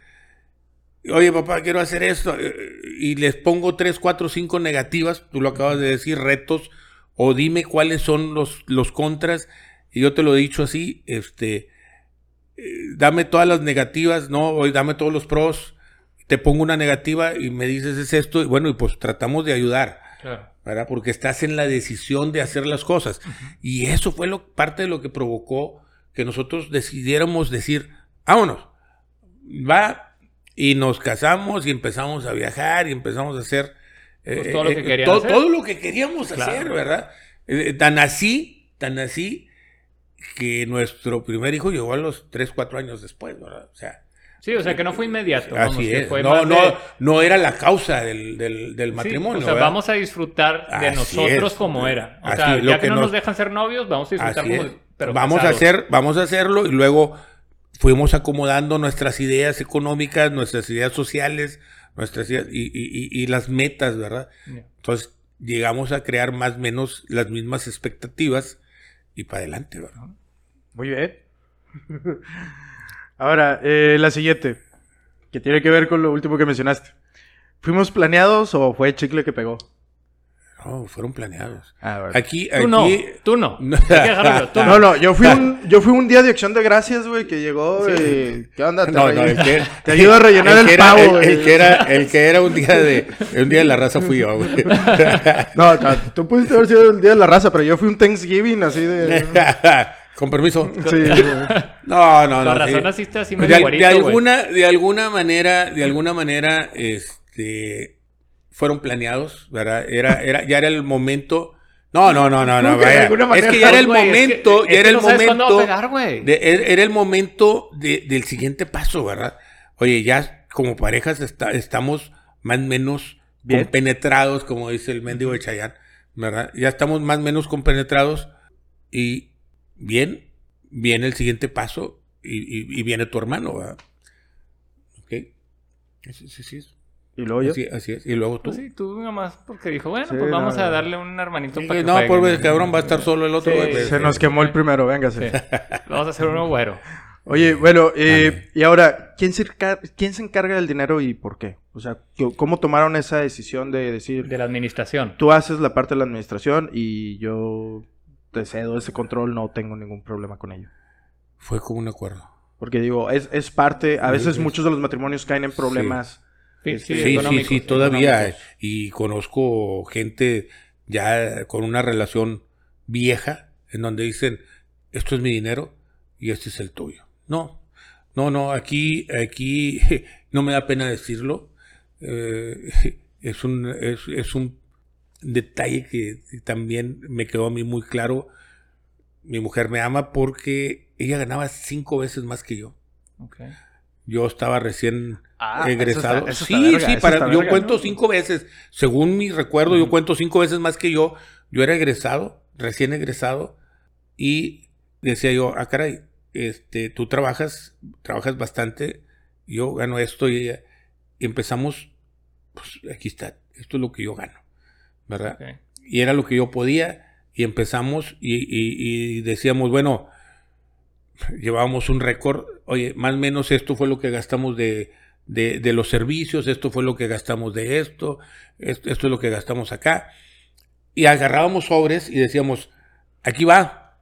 oye papá, quiero hacer esto, eh, y les pongo tres, cuatro, cinco negativas, tú lo acabas de decir, retos, o dime cuáles son los, los contras, y yo te lo he dicho así, este, dame todas las negativas, no, o dame todos los pros, te pongo una negativa y me dices es esto, y bueno, y pues tratamos de ayudar. Claro. ¿verdad? Porque estás en la decisión de hacer las cosas. Y eso fue lo, parte de lo que provocó que nosotros decidiéramos decir, vámonos, va, y nos casamos y empezamos a viajar y empezamos a hacer eh, Pues todo lo que querían todo, hacer. todo lo que queríamos Claro. hacer, ¿verdad? Eh, tan así, tan así, que nuestro primer hijo llegó a los 3, 4 años después, ¿verdad? O sea, Sí, o sea, que no fue inmediato. así es. fue No, no, de- no era la causa del, del, del Sí, matrimonio. o sea, ¿verdad? vamos a disfrutar de Así nosotros es. como era. O Así sea, es, ya que, no nos- nos dejan ser novios, vamos a disfrutar Así como... es. pero vamos a hacer, vamos a hacerlo y luego fuimos acomodando nuestras ideas económicas, nuestras ideas sociales, nuestras ideas y, y- y- y las metas, ¿verdad? Entonces llegamos a crear más o menos las mismas expectativas y para adelante, ¿verdad? Muy bien. Ahora, eh, la siguiente, que tiene que ver con lo último que mencionaste. ¿Fuimos planeados o fue chicle que pegó? No, fueron planeados. Ah, bueno. Aquí, Tú no, aquí, tú no. No. Dejarlo tú No, no, yo fui un, yo fui un día de acción de gracias, güey, que llegó, y... ¿Qué onda? Te, No, re- no, el que- te ayudo a rellenar el, que era, pavo, el- güey. el que era, el que era un día de, un día de la raza fui yo, güey. No, no, tú pudiste haber sido el día de la raza, pero yo fui un Thanksgiving así de... Con permiso. Sí. No, no, no. Con razón sí. naciste así de, medio de güey. alguna, de alguna manera, de alguna manera, este, fueron planeados, ¿verdad? Era, era, ya era el momento. No, no, no, no, no, ¿Cómo que de vaya. Es que ya era el momento, ya era el momento. era el momento de- del siguiente paso, ¿verdad? Oye, ya como parejas está- estamos más o menos Bien. compenetrados, como dice el mendigo de Chayán, ¿verdad? Ya estamos más o menos compenetrados y bien, viene el siguiente paso y, y- y viene tu hermano, ¿verdad? Ok. Sí, sí, sí. Y luego yo. Así, así es. Y luego tú. Pues sí, tú nomás porque dijo, bueno, Sí, pues vamos no, a darle un hermanito Sí, para que no, por ver, cabrón, va a estar solo el otro. Sí, güey. Se nos quemó el primero, véngase. Sí. Vamos a hacer uno güero. Oye, bueno, eh, y ahora, ¿quién se, ¿quién se encarga del dinero y por qué? O sea, ¿cómo tomaron esa decisión de decir, De la administración. tú haces la parte de la administración y yo te cedo ese control, no tengo ningún problema con ello? Fue como un acuerdo. Porque digo, es, es parte, a veces muchos de los matrimonios caen en problemas. Sí, Este, sí, Sí, sí, todavía. Y conozco gente ya con una relación vieja en donde dicen, esto es mi dinero y este es el tuyo. No, no, no, aquí, aquí no me da pena decirlo. Eh, es, un, es, es un detalle que también me quedó a mí muy claro. Mi mujer me ama porque ella ganaba cinco veces más que yo. Yo estaba recién Ah, egresado. eso está- eso sí, verga, sí, para, yo verga, cuento ¿no? cinco veces. Según mi recuerdo, yo cuento cinco veces más que yo. Yo era egresado, recién egresado, y decía yo, ah, caray, este, tú trabajas, trabajas bastante, yo gano esto, y, y empezamos, pues aquí está, esto es lo que yo gano, ¿verdad? ok. y era lo que yo podía y empezamos y, y- y decíamos, bueno, llevábamos un récord, oye, más o menos esto fue lo que gastamos de, de- de los servicios, esto fue lo que gastamos de esto, esto, esto es lo que gastamos acá. Y agarrábamos sobres y decíamos, aquí va.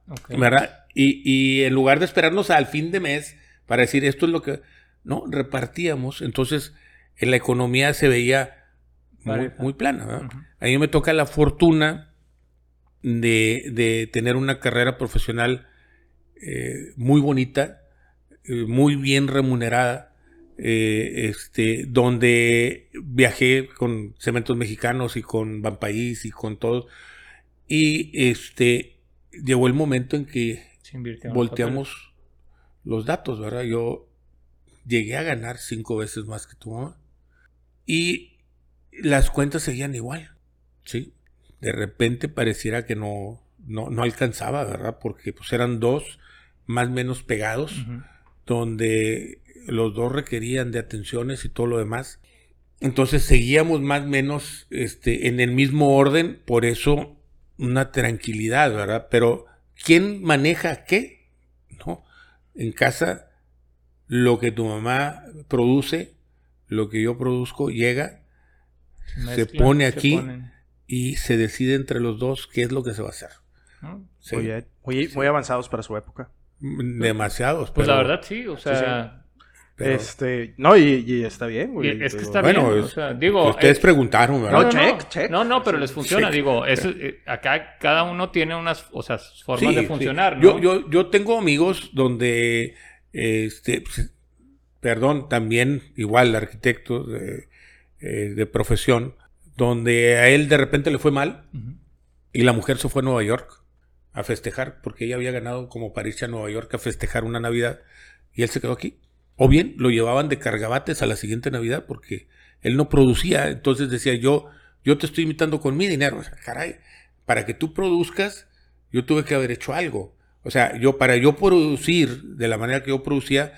Y, y en lugar de esperarnos al fin de mes para decir esto es lo que, no, repartíamos, entonces en la economía se veía muy, muy plana. A mí me toca la fortuna de, de tener una carrera profesional eh, muy bonita, eh, muy bien remunerada, eh, este, donde viajé con Cementos Mexicanos y con Banpaís y con todos. Y este, llegó el momento en que volteamos los datos, ¿verdad? Yo llegué a ganar cinco veces más que tu mamá. Y las cuentas seguían igual, ¿sí? De repente pareciera que no, no, no alcanzaba, ¿verdad? Porque pues eran dos más o menos pegados, donde los dos requerían de atenciones y todo lo demás. Entonces seguíamos más o menos este, en el mismo orden, por eso una tranquilidad, ¿verdad? Pero ¿quién maneja qué? ¿No? En casa, lo que tu mamá produce, lo que yo produzco, llega se pone aquí. y se decide entre los dos qué es lo que se va a hacer. ¿no? Sí. Oye, oye, muy avanzados para su época. Demasiados. Pues pero- la verdad sí, o sea, pero- Este, no, y, y está bien, y güey. es que está bueno, bien, o es- sea, digo, Ustedes eh, preguntaron, No, ¿verdad? check, check. No, no, pero les funciona, check. digo, eso, eh, acá cada uno tiene unas, o sea, formas Sí, de funcionar, Yo, ¿no? yo, yo tengo amigos donde, este, pues, perdón, también igual arquitectos de, eh, de profesión, donde a él de repente le fue mal y la mujer se fue a Nueva York a festejar, porque ella había ganado como para irse a Nueva York a festejar una Navidad y él se quedó aquí. O bien lo llevaban de cargabates a la siguiente Navidad porque él no producía, entonces decía yo, yo te estoy imitando con mi dinero. O sea, caray, para que tú produzcas, yo tuve que haber hecho algo. O sea, yo para yo producir de la manera que yo producía,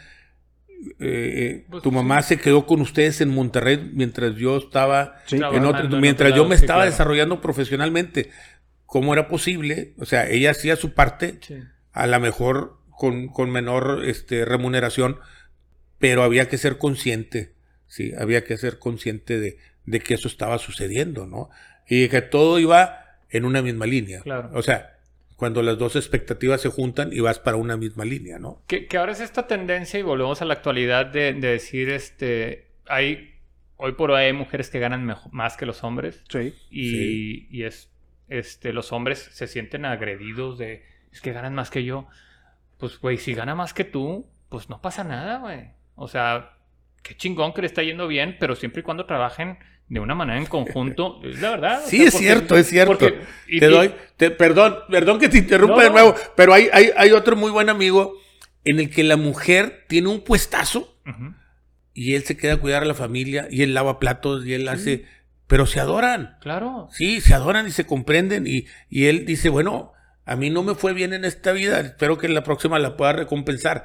eh, Pues, tu mamá se quedó con ustedes en Monterrey mientras yo estaba Sí, en otro- en mientras yo lado, me sí, estaba claro. desarrollando profesionalmente. ¿Cómo era posible? O sea, ella hacía su parte, Sí. a lo mejor con, con menor este, remuneración, pero había que ser consciente, sí, había que ser consciente de, de que eso estaba sucediendo, ¿no? Y que todo iba en una misma línea. Claro. O sea, cuando las dos expectativas se juntan y vas para una misma línea, ¿no? Que, que ahora es esta tendencia y volvemos a la actualidad de, de decir, este, hay, hoy por hoy hay mujeres que ganan más que los hombres Sí. y, Sí. y es, este, los hombres se sienten agredidos de, es que ganan más que yo. Pues, güey, si gana más que tú, pues no pasa nada, güey. O sea, qué chingón que le está yendo bien, pero siempre y cuando trabajen de una manera en conjunto, es la verdad. o Sí, sea, es cierto, es cierto. porque- y- te doy, te- perdón, perdón que te interrumpa No, de nuevo, pero hay, hay, hay otro muy buen amigo en el que la mujer tiene un puestazo y él se queda a cuidar a la familia y él lava platos y él hace, pero se adoran. Claro. Sí, se adoran y se comprenden y, y él dice, bueno, a mí no me fue bien en esta vida, espero que en la próxima la pueda recompensar.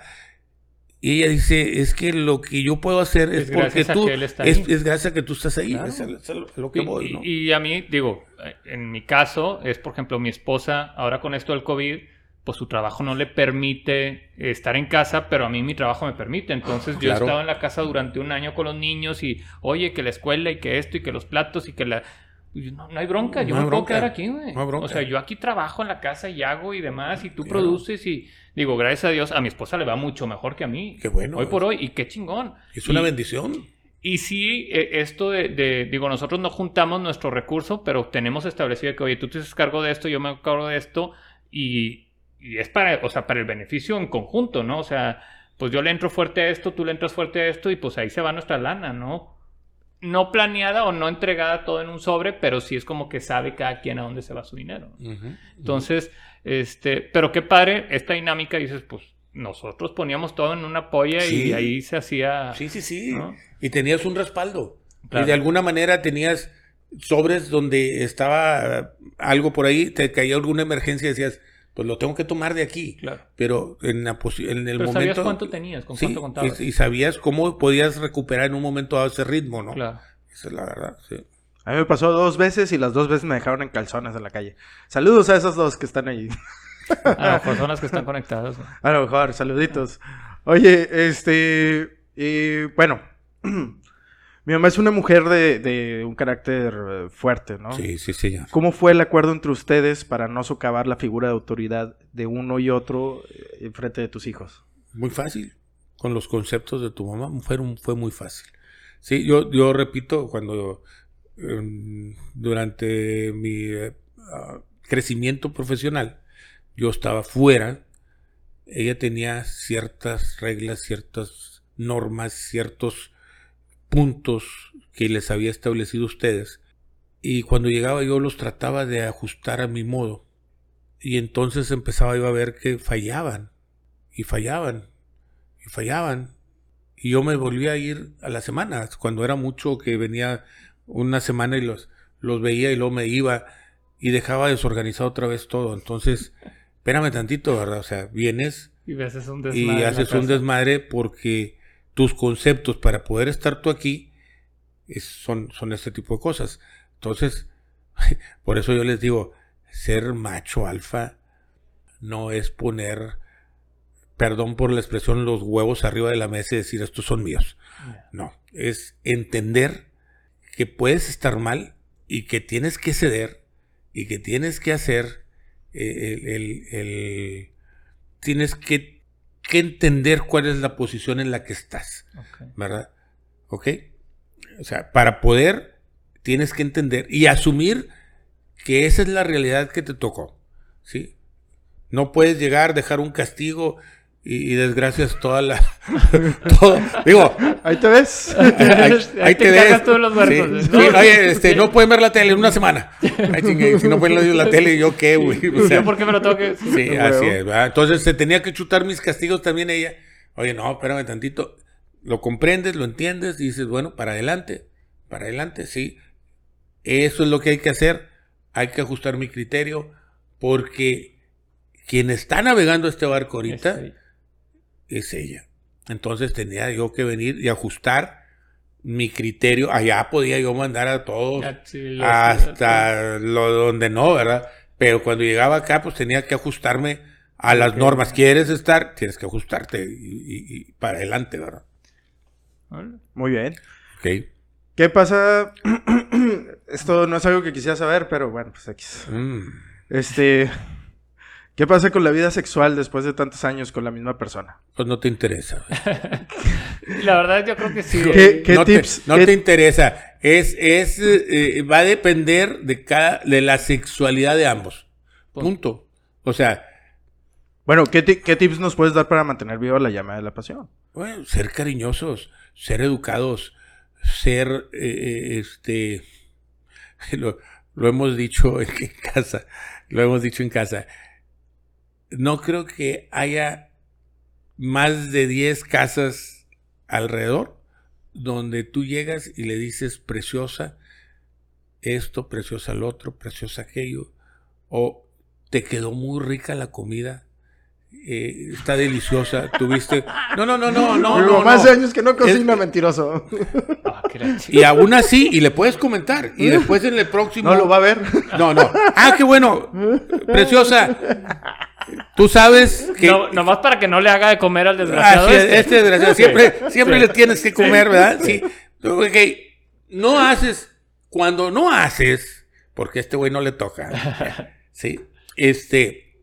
Y ella dice, es que lo que yo puedo hacer es, Es porque tú, que él está es, ahí. es gracias a que tú estás ahí. Claro. Es, lo- que Y, voy, ¿no? y a mí, digo, en mi caso, es por ejemplo mi esposa, ahora con esto del COVID, pues su trabajo no le permite estar en casa, pero a mí mi trabajo me permite. Entonces yo he estado en la casa durante un año con los niños y, oye, que la escuela y que esto y que los platos y que la... y No, no hay bronca, yo No me puedo bronca. quedar aquí, güey. No hay bronca. O sea, yo aquí trabajo en la casa y hago y demás, y tú Claro. produces y digo, gracias a Dios, a mi esposa le va mucho mejor que a mí. Qué bueno. Hoy por hoy, y qué chingón. Es una Y- bendición. y sí, eh, esto de, de- digo, nosotros no juntamos nuestro recurso, pero tenemos establecido que, oye, tú te haces cargo de esto, yo me hago cargo de esto, y, y es para, o sea, para el beneficio en conjunto, ¿no? O sea, pues yo le entro fuerte a esto, tú le entras fuerte a esto, y pues ahí se va nuestra lana, ¿no? No planeada o no entregada todo en un sobre, pero sí es como que sabe cada quien a dónde se va su dinero. Entonces, este, pero qué padre, esta dinámica, dices, pues nosotros poníamos todo en una polla y ahí se hacía... Sí, sí, sí. ¿no? Y tenías un respaldo. Claro. Y de alguna manera tenías sobres donde estaba algo por ahí, te caía alguna emergencia y decías, pues lo tengo que tomar de aquí. Claro. Pero en, la en el Pero momento... sabías cuánto tenías, con Sí, cuánto contabas. y, y sabías cómo podías recuperar en un momento dado ese ritmo, ¿no? Claro. Esa es la verdad, sí. A mí me pasó dos veces y las dos veces me dejaron en calzones en la calle. Saludos a esos dos que están ahí. A las personas que están conectadas. ¿no? A lo mejor, saluditos. Oye, este. Y bueno. Mi mamá es una mujer de, de un carácter eh, fuerte, ¿no? Sí, sí, señor. ¿Cómo fue el acuerdo entre ustedes para no socavar la figura de autoridad de uno y otro eh, en frente de tus hijos? Muy fácil. Con los conceptos de tu mamá fue, fue muy fácil. Sí, yo, yo repito, cuando em, durante mi eh, ah, crecimiento profesional, yo estaba fuera, ella tenía ciertas reglas, ciertas normas, ciertos puntos que les había establecido ustedes. Y cuando llegaba yo los trataba de ajustar a mi modo. Y entonces empezaba yo a ver que fallaban. Y fallaban. Y fallaban. Y yo me volvía a ir a las semanas. Cuando era mucho que venía una semana y los, los veía y luego me iba. Y dejaba desorganizado otra vez todo. Entonces, espérame tantito, ¿verdad? O sea, vienes Y haces un desmadre. y haces un desmadre porque tus conceptos para poder estar tú aquí es- son, son este tipo de cosas. Entonces, por eso yo les digo, ser macho alfa no es poner, perdón por la expresión, los huevos arriba de la mesa y decir estos son míos. No, es entender que puedes estar mal y que tienes que ceder y que tienes que hacer eh, el, el- el- tienes que, que entender cuál es la posición en la que estás. ¿verdad? ¿Ok? O sea, para poder tienes que entender y asumir que esa es la realidad que te tocó, ¿sí? No puedes llegar, dejar un castigo y, y desgracias toda la... todo- digo, Ahí te ves. ahí, ahí te, encargas ves. de los Sí, ¿no? sí, oye, este, no pueden ver la tele en una semana. Ay, chingue, si no pueden ver la tele, ¿yo qué, güey? O sea, Yo por qué me lo tengo que... Sí, así es. ¿verdad? Entonces se tenía que chutar mis castigos también ella. Oye, no, espérame tantito. Lo comprendes, lo entiendes y dices, bueno, para adelante, para adelante, sí. Eso es lo que hay que hacer. Hay que ajustar mi criterio porque quien está navegando este barco ahorita Este, es ella. Entonces tenía yo que venir y ajustar mi criterio. Allá podía yo mandar a todos sí, hasta lo donde no, ¿verdad? Pero cuando llegaba acá, pues tenía que ajustarme a las normas. ¿Quieres estar? Tienes que ajustarte y, y- y para adelante, ¿verdad? Muy bien. ¿Qué pasa? Esto no es algo que quisiera saber, pero bueno, pues X. Mm. Este. ¿Qué pasa con la vida sexual después de tantos años con la misma persona? Pues no te interesa. La verdad, yo creo que sí. ¿Qué- qué no tips? Te, no qué- te interesa. Es, es, eh, va a depender de cada, de la sexualidad de ambos. Punto. O sea, Bueno, ¿qué, qué tips nos puedes dar para mantener viva la llama de la pasión? Bueno, ser cariñosos, ser educados, ser, eh, eh, este, lo, lo hemos dicho en casa, lo hemos dicho en casa. No creo que haya más de 10 casas alrededor donde tú llegas y le dices preciosa esto, preciosa el otro, preciosa aquello, o te quedó muy rica la comida, eh, está deliciosa, tuviste... No, no, no, no, no. No, mamá no. hace años que no cocina, mentiroso. Ah, Y aún así, y le puedes comentar. Y después en el próximo... No lo va a ver. No, no. Ah, qué bueno. Preciosa. Tú sabes que... No, nomás para que no le haga de comer al desgraciado. Este. este desgraciado. Siempre, siempre le tienes que comer, ¿verdad? Sí. Ok. No haces. Cuando no haces, porque a este güey no le toca. Sí. Este.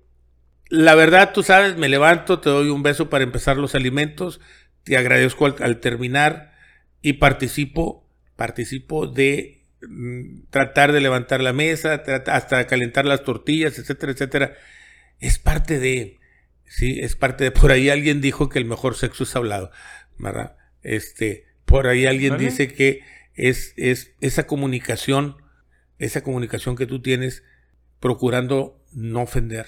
La verdad, tú sabes, me levanto, te doy un beso para empezar los alimentos. Te agradezco al, al terminar y participo, participo de mm, tratar de levantar la mesa, hasta calentar las tortillas, etcétera, etcétera. Es parte de, sí, es parte de, por ahí alguien dijo que el mejor sexo es hablado, ¿verdad? Este, por ahí alguien Vale. dice que es, es esa comunicación, esa comunicación que tú tienes procurando no ofender,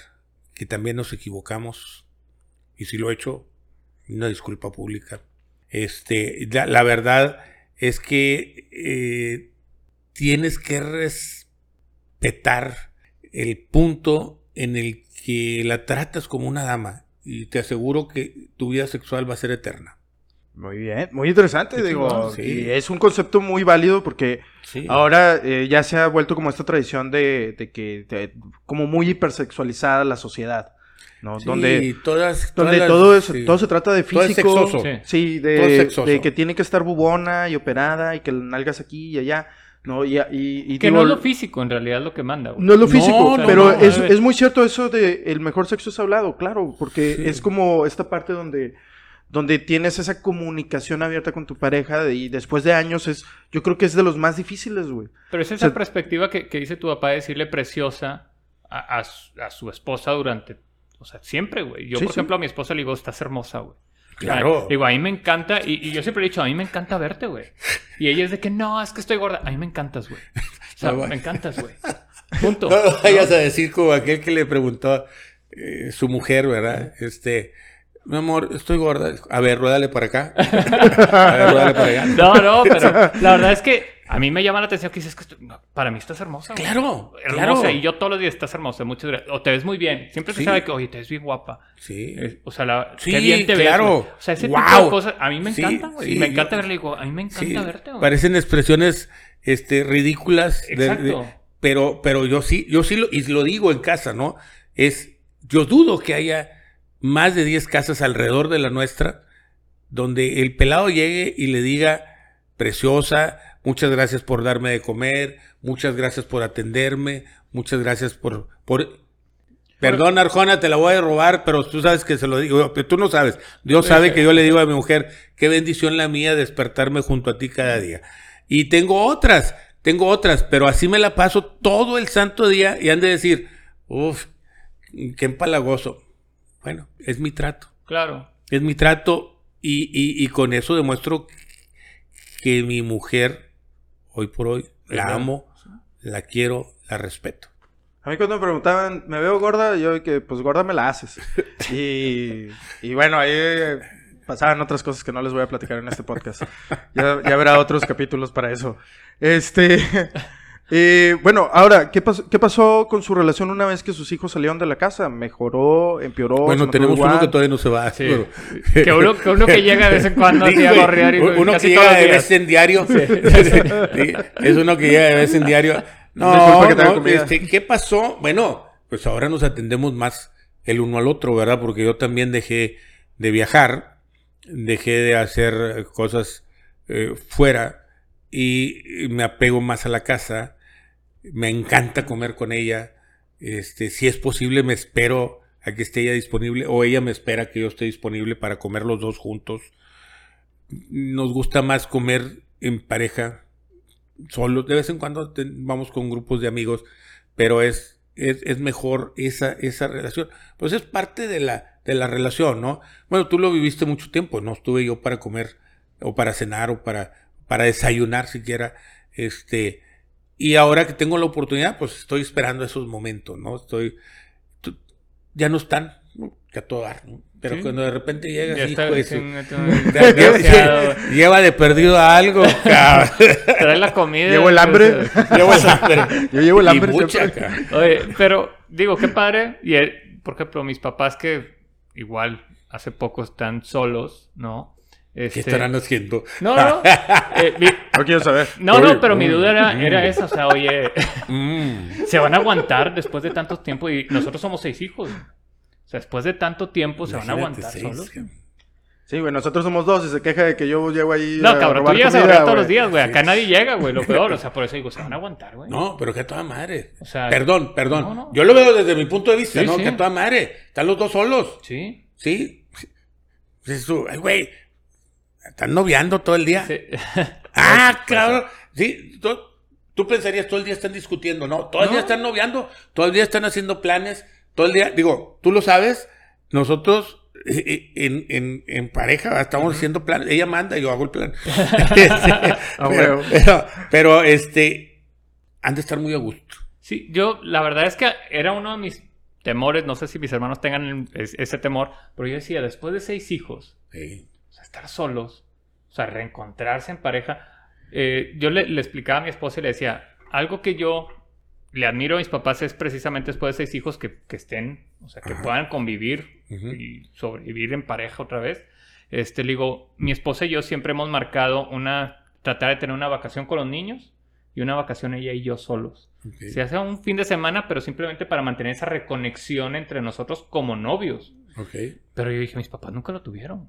que también nos equivocamos, y si lo he hecho, una disculpa pública. Este, la, la verdad es que eh, tienes que respetar el punto en el que la tratas como una dama y te aseguro que tu vida sexual va a ser eterna. Muy bien, muy interesante, Sí, digo. sí. Y es un concepto muy válido porque Sí. ahora eh, ya se ha vuelto como esta tradición de, de que de- como muy hipersexualizada la sociedad, ¿no? Sí, donde todas, donde todas las- todo es, sí. todo se trata de Todo es físico, sexoso. Sí. sí, Todo es de, sexoso. de que tiene que estar bubona y operada y que nalgas aquí y allá, ¿no? Y, y, y Que digo, no es lo físico, en realidad es lo que manda. güey. no es lo físico, No, no, pero no, es, es muy cierto eso de el mejor sexo es hablado, claro, porque Sí. es como esta parte donde, donde tienes esa comunicación abierta con tu pareja y después de años es, yo creo que es de los más difíciles, güey. Pero es esa O sea- perspectiva que, que dice tu papá de decirle preciosa a, a su, a su esposa durante, o sea, siempre, güey. Yo, Sí, por sí. ejemplo, a mi esposa le digo, estás hermosa, güey. Claro. Digo, a mí me encanta, y, y yo siempre he dicho, a mí me encanta verte, güey. Y ella es de que, no, es que estoy gorda. A mí me encantas, güey. O sea, me encantas, güey. Punto. No vayas a decir como aquel que le preguntó eh, su mujer, ¿verdad? Este, mi amor, estoy gorda. A ver, ruédale para acá. A ver, ruédale para allá. No, no, pero la verdad es que a mí me llama la atención que dices que para mí estás hermosa. güey. Claro, Hermosa. claro. Y yo todos los días estás hermosa. Muchas gracias. O te ves muy bien. Siempre se Sí. sabe que, oye, te ves bien guapa. Sí. O sea, la, Sí, qué bien te claro. ves. güey. O sea, ese tipo de cosas a mí me Sí, encanta, güey. y me encanta verle. Digo, a mí me encanta verte, güey. Parecen expresiones este, ridículas. de- de- Exacto. pero, pero yo sí, yo sí lo, y lo digo en casa, ¿no? Es, yo dudo que haya más de 10 casas alrededor de la nuestra donde el pelado llegue y le diga, preciosa, muchas gracias por darme de comer, muchas gracias por atenderme, muchas gracias por... por... Perdón, Arjona, te la voy a robar, pero tú sabes que se lo digo, pero tú no sabes. Dios sabe que yo le digo a mi mujer, qué bendición la mía despertarme junto a ti cada día. Y tengo otras, tengo otras, pero así me la paso todo el santo día y han de decir, uff, qué empalagoso. Bueno, es mi trato. Claro. Es mi trato y, y- y con eso demuestro que mi mujer, hoy por hoy, la amo, la quiero, la respeto. A mí cuando me preguntaban, ¿me veo gorda? Yo que, pues gorda me la haces. Y, y bueno, ahí eh, pasaban otras cosas que no les voy a platicar en este podcast. Ya, ya habrá otros capítulos para eso. Este, eh, bueno, ahora, ¿qué, pas- ¿qué pasó con su relación una vez que sus hijos salieron de la casa? ¿Mejoró? ¿Empeoró? ¿Se bueno, tenemos uno que todavía no se va. Sí. pero- Que uno, que uno que llega de vez en cuando así a Sí, gorrear y uno casi que llega de vez en diario. Sí, es uno que llega de vez en diario. No, Disculpa que no, este, ¿qué pasó? Bueno, pues ahora nos atendemos más el uno al otro, ¿verdad? Porque yo también dejé de viajar, dejé de hacer cosas eh, fuera y me apego más a la casa. Me encanta comer con ella. Este, si es posible, me espero a que esté ella disponible o ella me espera que yo esté disponible para comer los dos juntos. Nos gusta más comer en pareja, solos. De vez en cuando vamos con grupos de amigos, pero es, es, es mejor esa, esa relación. Pues es parte de la, de la relación, ¿no? Bueno, tú lo viviste mucho tiempo, no estuve yo para comer o para cenar o para, para desayunar siquiera. Este, y ahora que tengo la oportunidad, pues estoy esperando esos momentos, ¿no? Estoy, tú- ya no están, ¿no? que a todo dar, ¿no? Pero Sí. cuando de repente llegas, Ya está, te- desgraciado. lleva, lleva de perdido a algo, cabrón. Trae la comida. Llevo el hambre. Llevo el hambre. Yo llevo el Y hambre mucha, cabrón. Oye, pero digo, qué padre. Y eh, por ejemplo, mis papás que igual hace poco están solos, ¿no? ¿Qué Este- estarán haciendo? No, no. eh, mi- No quiero saber. no, no, pero mi Uy, duda era, mm. era esa, o sea, oye, Mm. se van a aguantar después de tanto tiempo y nosotros somos seis hijos. O sea, después de tanto tiempo se van a aguantar seis, solos. Sí, güey, nosotros somos dos y se queja de que yo llego ahí No, a cabrón, tú robar llegas a comida, ahorrar todos los días, güey. Acá nadie llega, güey. Lo peor, o sea, por eso digo, se van a aguantar, güey. No, pero que a toda madre. O sea, perdón, perdón. no, no. Yo lo veo desde mi punto de vista, Sí, ¿no? sí. Que a toda madre. Están los dos solos. Sí. ¿Sí? Tú, ay, güey, están noviando todo el día. sí. Ah, cabrón. Sí, tú, tú pensarías todo el día están discutiendo, ¿no? Todo el No. día están noviando, todo el día están haciendo planes, todo el día, digo, tú lo sabes, nosotros en, en, en pareja estamos haciendo planes, ella manda y yo hago el plan. Ah, pero, pero, pero, este, han de estar muy a gusto. Sí, yo, la verdad es que era uno de mis temores. No sé si mis hermanos tengan es- ese temor, pero yo decía, después de seis hijos, Sí. Estar solos, o sea, reencontrarse en pareja. eh, yo le, le explicaba a mi esposa y le decía, algo que yo le admiro a mis papás es precisamente después de seis hijos que, que estén, o sea, que Ajá. puedan convivir y sobrevivir en pareja otra vez. Este, le digo, mi esposa y yo siempre hemos marcado una, tratar de tener una vacación con los niños y una vacación ella y yo solos. Ok. Se hace un fin de semana, pero simplemente para mantener esa reconexión entre nosotros como novios. Ok. Pero yo dije, mis papás nunca lo tuvieron.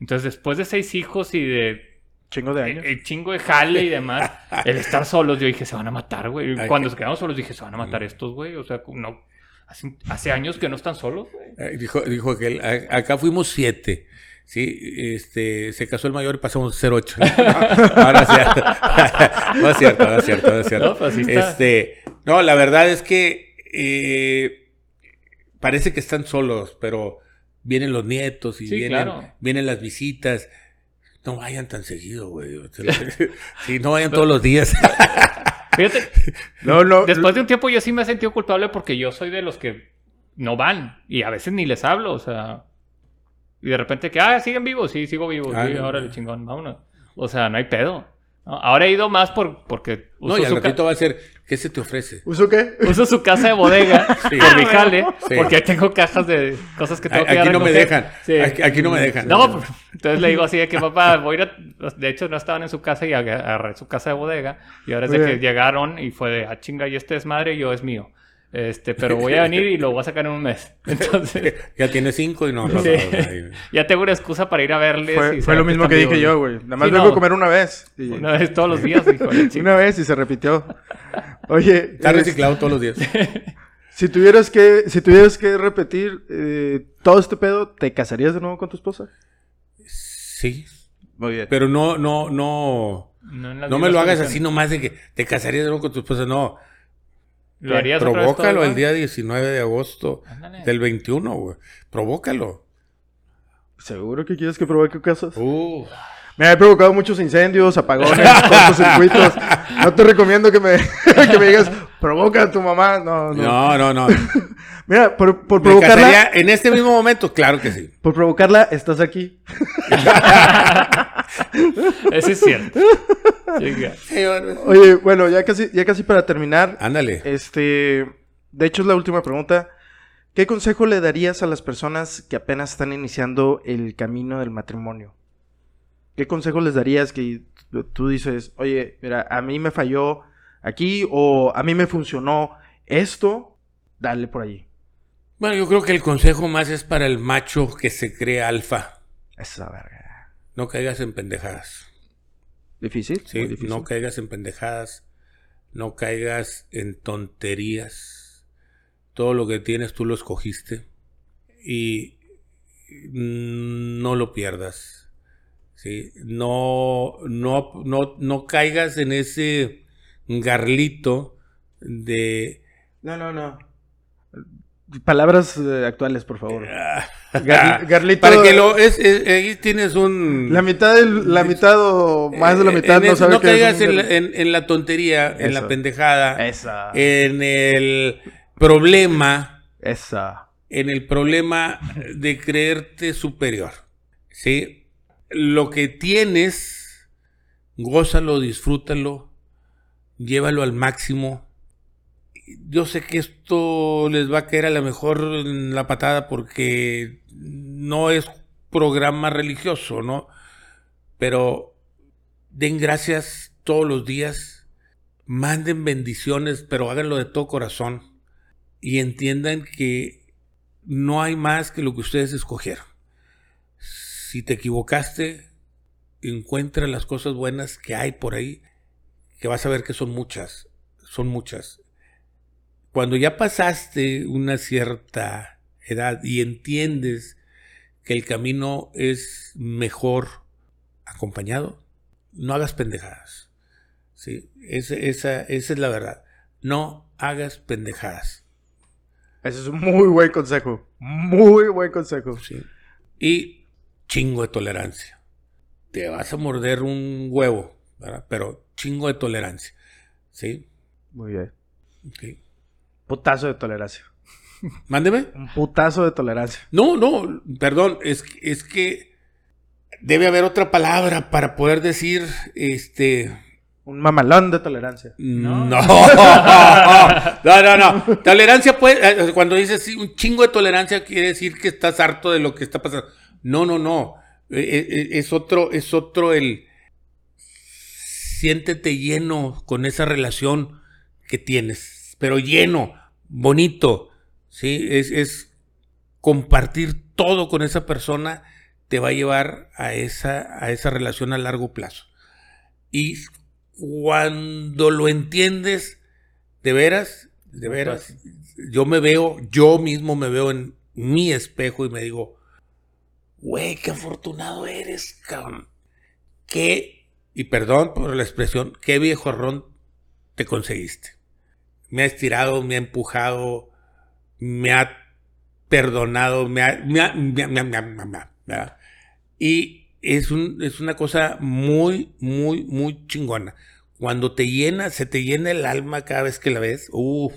Entonces, después de seis hijos y de Chingo de años. el chingo de jale y demás, el estar solos, yo dije, se van a matar, güey. Ay, Cuando que- se quedaron solos, dije, se van a matar estos, güey. O sea, no. Hace, hace años que no están solos, güey. Eh, Dijo, dijo aquel, "A- acá fuimos siete. Sí, este, se casó el mayor y pasamos a ser ocho. No, no es cierto. No es cierto, no es cierto, no es cierto. No, pues. Este, no, la verdad es que eh, parece que están solos, pero vienen los nietos y Sí, vienen, claro. vienen las visitas. No vayan tan seguido, güey. Sí, no vayan todos los días. Fíjate, No, no. después de un tiempo yo sí me he sentido culpable porque yo soy de los que no van y a veces ni les hablo, o sea. Y de repente que, ah, siguen vivos, sí, sigo vivo, Ah, sí, no. ahora chingón, vámonos. O sea, no hay pedo. Ahora he ido más por, porque No, y al ratito va a ser, ¿qué se te ofrece? ¿Uso qué? uso su casa de bodega Sí. por mi jale, Sí. porque ahí tengo cajas de cosas que tengo que Aquí no me dejan. Sí. Aquí, aquí no me dejan. No, pues, entonces le digo así de que papá, voy a ir a... De hecho, no estaban en su casa y ag- agarré su casa de bodega. Y ahora es de que llegaron y fue de, ah, chinga, y este es madre y yo es mío. Este, pero voy a venir y lo voy a sacar en un mes. Entonces, Ya tiene cinco y no. no, Sí. no, no, no. ya tengo una excusa para ir a verles. Fue, y fue lo mismo que dije yo, güey. Nada más Sí, vengo no. a comer una vez. y- Una vez todos los días, hijo de. Una vez y se repitió. Oye, Está reciclado todos los días. si tuvieras que, si tuvieras que repetir eh, todo este pedo, ¿te casarías de nuevo con tu esposa? Sí. Muy bien. Pero no, no, no. No, No me lo hagas así nomás de que te casarías de nuevo con tu esposa. No. ¿Lo harías otra vez todo Provócalo el día 19 de agosto Ándale. del 21, güey. Provócalo. ¿Seguro que quieres que provoque casos? Uh, Me ha provocado muchos incendios, apagones, cortocircuitos. No te recomiendo que me, que me digas, provoca a tu mamá. No, no. no, no, no. Mira, por, por provocarla, en este mismo momento, claro que sí. por provocarla, estás aquí. Ese es cierto. Oye, bueno, ya casi, ya casi para terminar, Ándale. este, de hecho es la última pregunta. ¿Qué consejo le darías a las personas que apenas están iniciando el camino del matrimonio? ¿Qué consejo les darías que tú dices, oye, mira, a mí me falló aquí o a mí me funcionó esto? Dale por allí. Bueno, yo creo que el consejo más es para el macho que se cree alfa. Esa verga. No caigas en pendejadas. ¿Difícil? Sí, difícil. no caigas en pendejadas. No caigas en tonterías. Todo lo que tienes tú lo escogiste. Y mm, no lo pierdas. Sí, no, no, no, no caigas en ese garlito de No, no, no. Palabras eh, actuales, por favor. Ah, Gar- Garlito. Para que lo es, es- ahí tienes un La mitad, del- la mitad o más de la mitad no sabe no qué es caigas un en, la, en- en la tontería, en la pendejada, Esa. en el problema, Esa. en el problema de creerte superior. ¿Sí? Lo que tienes, gózalo, disfrútalo, llévalo al máximo. Yo sé que esto les va a caer a lo mejor en la patada porque no es programa religioso, ¿no? Pero den gracias todos los días, manden bendiciones, pero háganlo de todo corazón y entiendan que no hay más que lo que ustedes escogieron. Si te equivocaste, encuentra las cosas buenas que hay por ahí, que vas a ver que son muchas, son muchas. Cuando ya pasaste una cierta edad y entiendes que el camino es mejor acompañado, no hagas pendejadas. ¿sí? Esa, esa, esa es la verdad. No hagas pendejadas. Ese es un muy buen consejo. Muy buen consejo. ¿sí? Y chingo de tolerancia. Te vas a morder un huevo, ¿verdad? pero chingo de tolerancia. ¿Sí? Muy bien. Ok. Putazo de tolerancia. Mándeme. Un putazo de tolerancia. No, no, perdón, es, que- es que debe haber otra palabra para poder decir, este, Un mamalón de tolerancia. no, no, no, no, tolerancia puede, eh, cuando dices sí, un chingo de tolerancia quiere decir que estás harto de lo que está pasando. No, no, no, Eh, eh, es otro, es otro el, siéntete lleno con esa relación que tienes, pero lleno, bonito, ¿sí? Es, es compartir todo con esa persona te va a llevar a esa, a esa relación a largo plazo. Y cuando lo entiendes, de veras, de veras, yo me veo, yo mismo me veo en mi espejo y me digo, güey, qué afortunado eres, cabrón. Qué, y perdón por la expresión, qué viejo ron te conseguiste. Me ha estirado, me ha empujado, me ha perdonado, me ha, me ha- me ha- me ha- me ha- me ha- me ha- ¿verdad? Y es, un, es una cosa muy, muy, muy chingona. Cuando te llena, se te llena el alma cada vez que la ves, uff,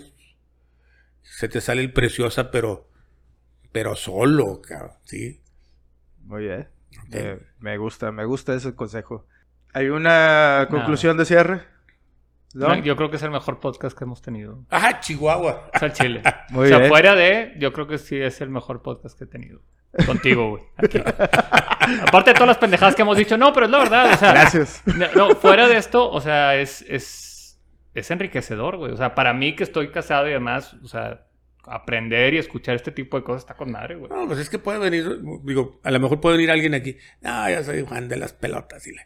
se te sale el preciosa, pero, pero solo, cabrón, ¿sí? Muy bien. Eh, me gusta, me gusta ese consejo. ¿Hay una conclusión de cierre? ¿No? Yo creo que es el mejor podcast que hemos tenido. ¡Ah, Chihuahua! Es al chile. Muy o sea, bien. fuera de, yo creo que sí es el mejor podcast que he tenido. Contigo, güey. aquí. Aparte de todas las pendejadas que hemos dicho, no, pero es la verdad. O sea, Gracias. No, no, fuera de esto, o sea, es, es, es enriquecedor, güey. O sea, para mí que estoy casado y demás, o sea, aprender y escuchar este tipo de cosas está con madre, güey. No, pues es que puede venir, digo, a lo mejor puede venir alguien aquí. No, yo soy Juan de las pelotas. Y le.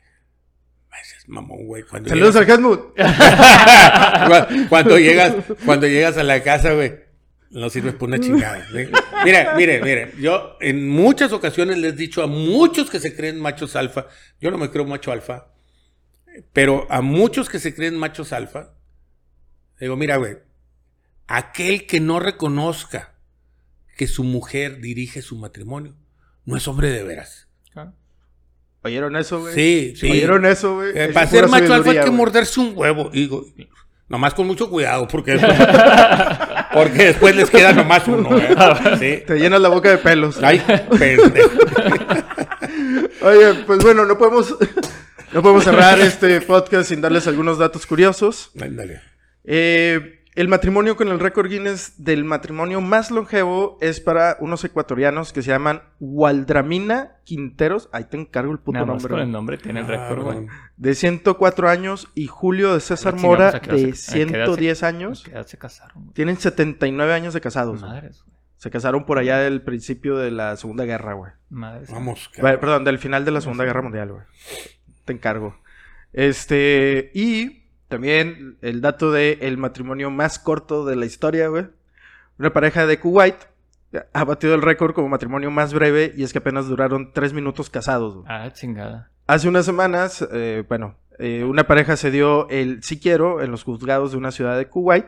Es mamón, güey. Cuando Saludos llegas, al Helmut. Cu- cuando llegas, cuando llegas a la casa, güey, no sirves por una chingada. ¿sí? Mire, mire, mire. Yo en muchas ocasiones les he dicho a muchos que se creen machos alfa, yo no me creo macho alfa, pero a muchos que se creen machos alfa, digo, mira, güey, aquel que no reconozca que su mujer dirige su matrimonio, no es hombre de veras. ¿Oyeron eso, güey? Sí, sí. ¿Oyeron eso, güey? Eh, para ser macho alfa hay que morderse un huevo. Y digo, nomás con mucho cuidado, porque, porque después les queda nomás uno. ¿eh? Sí. Te llenas la boca de pelos. Ay, pendejo. Oye, pues bueno, no podemos, no podemos cerrar este podcast sin darles algunos datos curiosos. Ándale. Eh, el matrimonio con el récord Guinness del matrimonio más longevo es para unos ecuatorianos que se llaman Waldramina Quinteros. Ahí te encargo el puto Nada más nombre. con el nombre tiene el Ah, récord, güey. bueno. De 104 años y Julio de César Mora ¿a qué edad de se- a qué edad se- 110 años. ¿A qué edad se casaron, güey? Tienen 79 años de casados. Madres, güey. Se casaron por allá del principio de la Segunda Guerra, güey. Madres. Vamos. Perdón, del final de la Segunda Guerra Mundial, güey. Te encargo. Este, y también el dato de el matrimonio más corto de la historia, güey. Una pareja de Kuwait ha batido el récord como matrimonio más breve y es que apenas duraron tres minutos casados. güey. Ah, chingada. Hace unas semanas, eh, bueno, eh, una pareja se dio el sí quiero en los juzgados de una ciudad de Kuwait.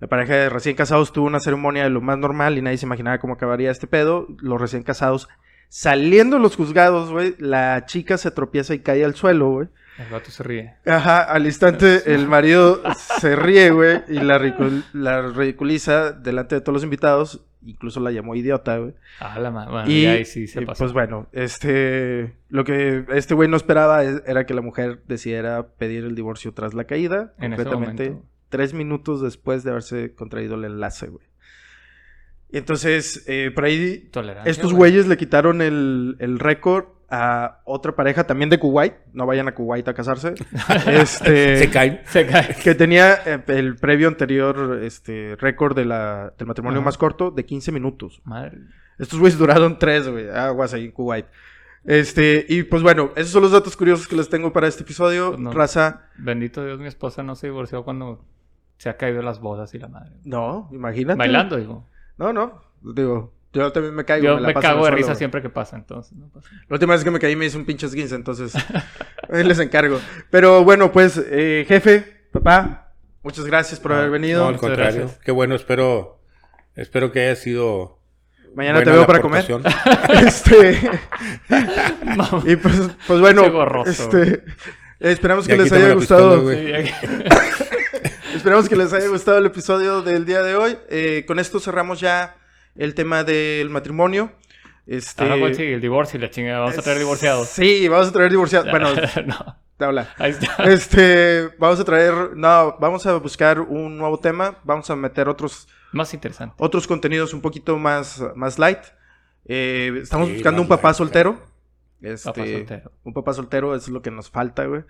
La pareja de recién casados tuvo una ceremonia de lo más normal y nadie se imaginaba cómo acabaría este pedo. Los recién casados saliendo de los juzgados, güey, la chica se tropieza y cae al suelo, güey. El gato se ríe. Ajá, al instante el marido se ríe, güey, y la, ridicul- la ridiculiza delante de todos los invitados. Incluso la llamó idiota, güey. Ah, la madre. Bueno, Y, ahí sí se pasó. pues bueno, este, lo que este güey no esperaba es- era que la mujer decidiera pedir el divorcio tras la caída, En ese concretamente momento. tres minutos después de haberse contraído el enlace, güey. Y entonces, eh, por ahí, Tolerancia, estos güey. güeyes le quitaron el, el récord a otra pareja también de Kuwait. No vayan a Kuwait a casarse. este, Se caen. Se cae. que tenía eh, el previo anterior este récord de la, del matrimonio más corto de 15 minutos. Madre. Estos güeyes duraron 3, güey. Aguas ahí en Kuwait. Este, y pues bueno, esos son los datos curiosos que les tengo para este episodio. Pues no. Raza, Bendito Dios, mi esposa no se divorció cuando se ha caído las bodas y la madre. no, imagínate. Bailando, digo. No, no, digo, yo también me caigo. Yo la me paso cago de risa siempre que pasa, entonces. No pasa. La última vez que me caí me hice un pinche esguince, entonces les encargo. Pero bueno, pues, eh, jefe, papá, muchas gracias por No, haber venido. No, al Muchas contrario. gracias. Qué bueno, espero, espero que haya sido. Mañana te veo para comer. este, y pues, pues bueno, gorroso, este, esperamos que les haya pistola, gustado. Sí, Esperamos que les haya gustado el episodio del día de hoy. Eh, con esto cerramos ya el tema del matrimonio. Este, Ahora sigue, el divorcio y la chingada. Vamos a traer divorciados. Sí, vamos a traer divorciados. Bueno, no. te habla. Ahí está. Este, vamos a traer, no, vamos a buscar un nuevo tema. Vamos a meter otros, Más interesante. otros contenidos un poquito más, más light. Eh, estamos Sí, buscando un papá light, soltero. Este, Papá soltero. Un papá soltero es lo que nos falta, güey,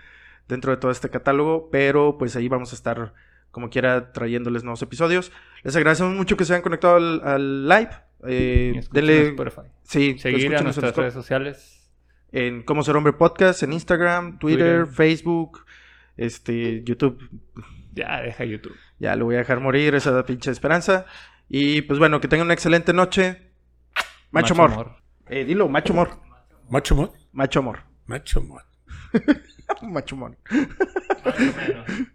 dentro de todo este catálogo. Pero pues ahí vamos a estar, como quiera, trayéndoles nuevos episodios. Les agradecemos mucho que se hayan conectado al, al live. Eh, denle, Spotify. sí, Seguir a nuestras redes sociales. en Cómo Ser Hombre Podcast, en Instagram, Twitter, Twitter. Facebook, este, YouTube. Ya, deja YouTube. Ya lo voy a dejar morir, esa pinche esperanza. Y pues bueno, que tengan una excelente noche. Macho, amor. Eh, dilo, macho amor. Macho mod. Macho amor. Macho mod. macho amor. You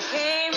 sim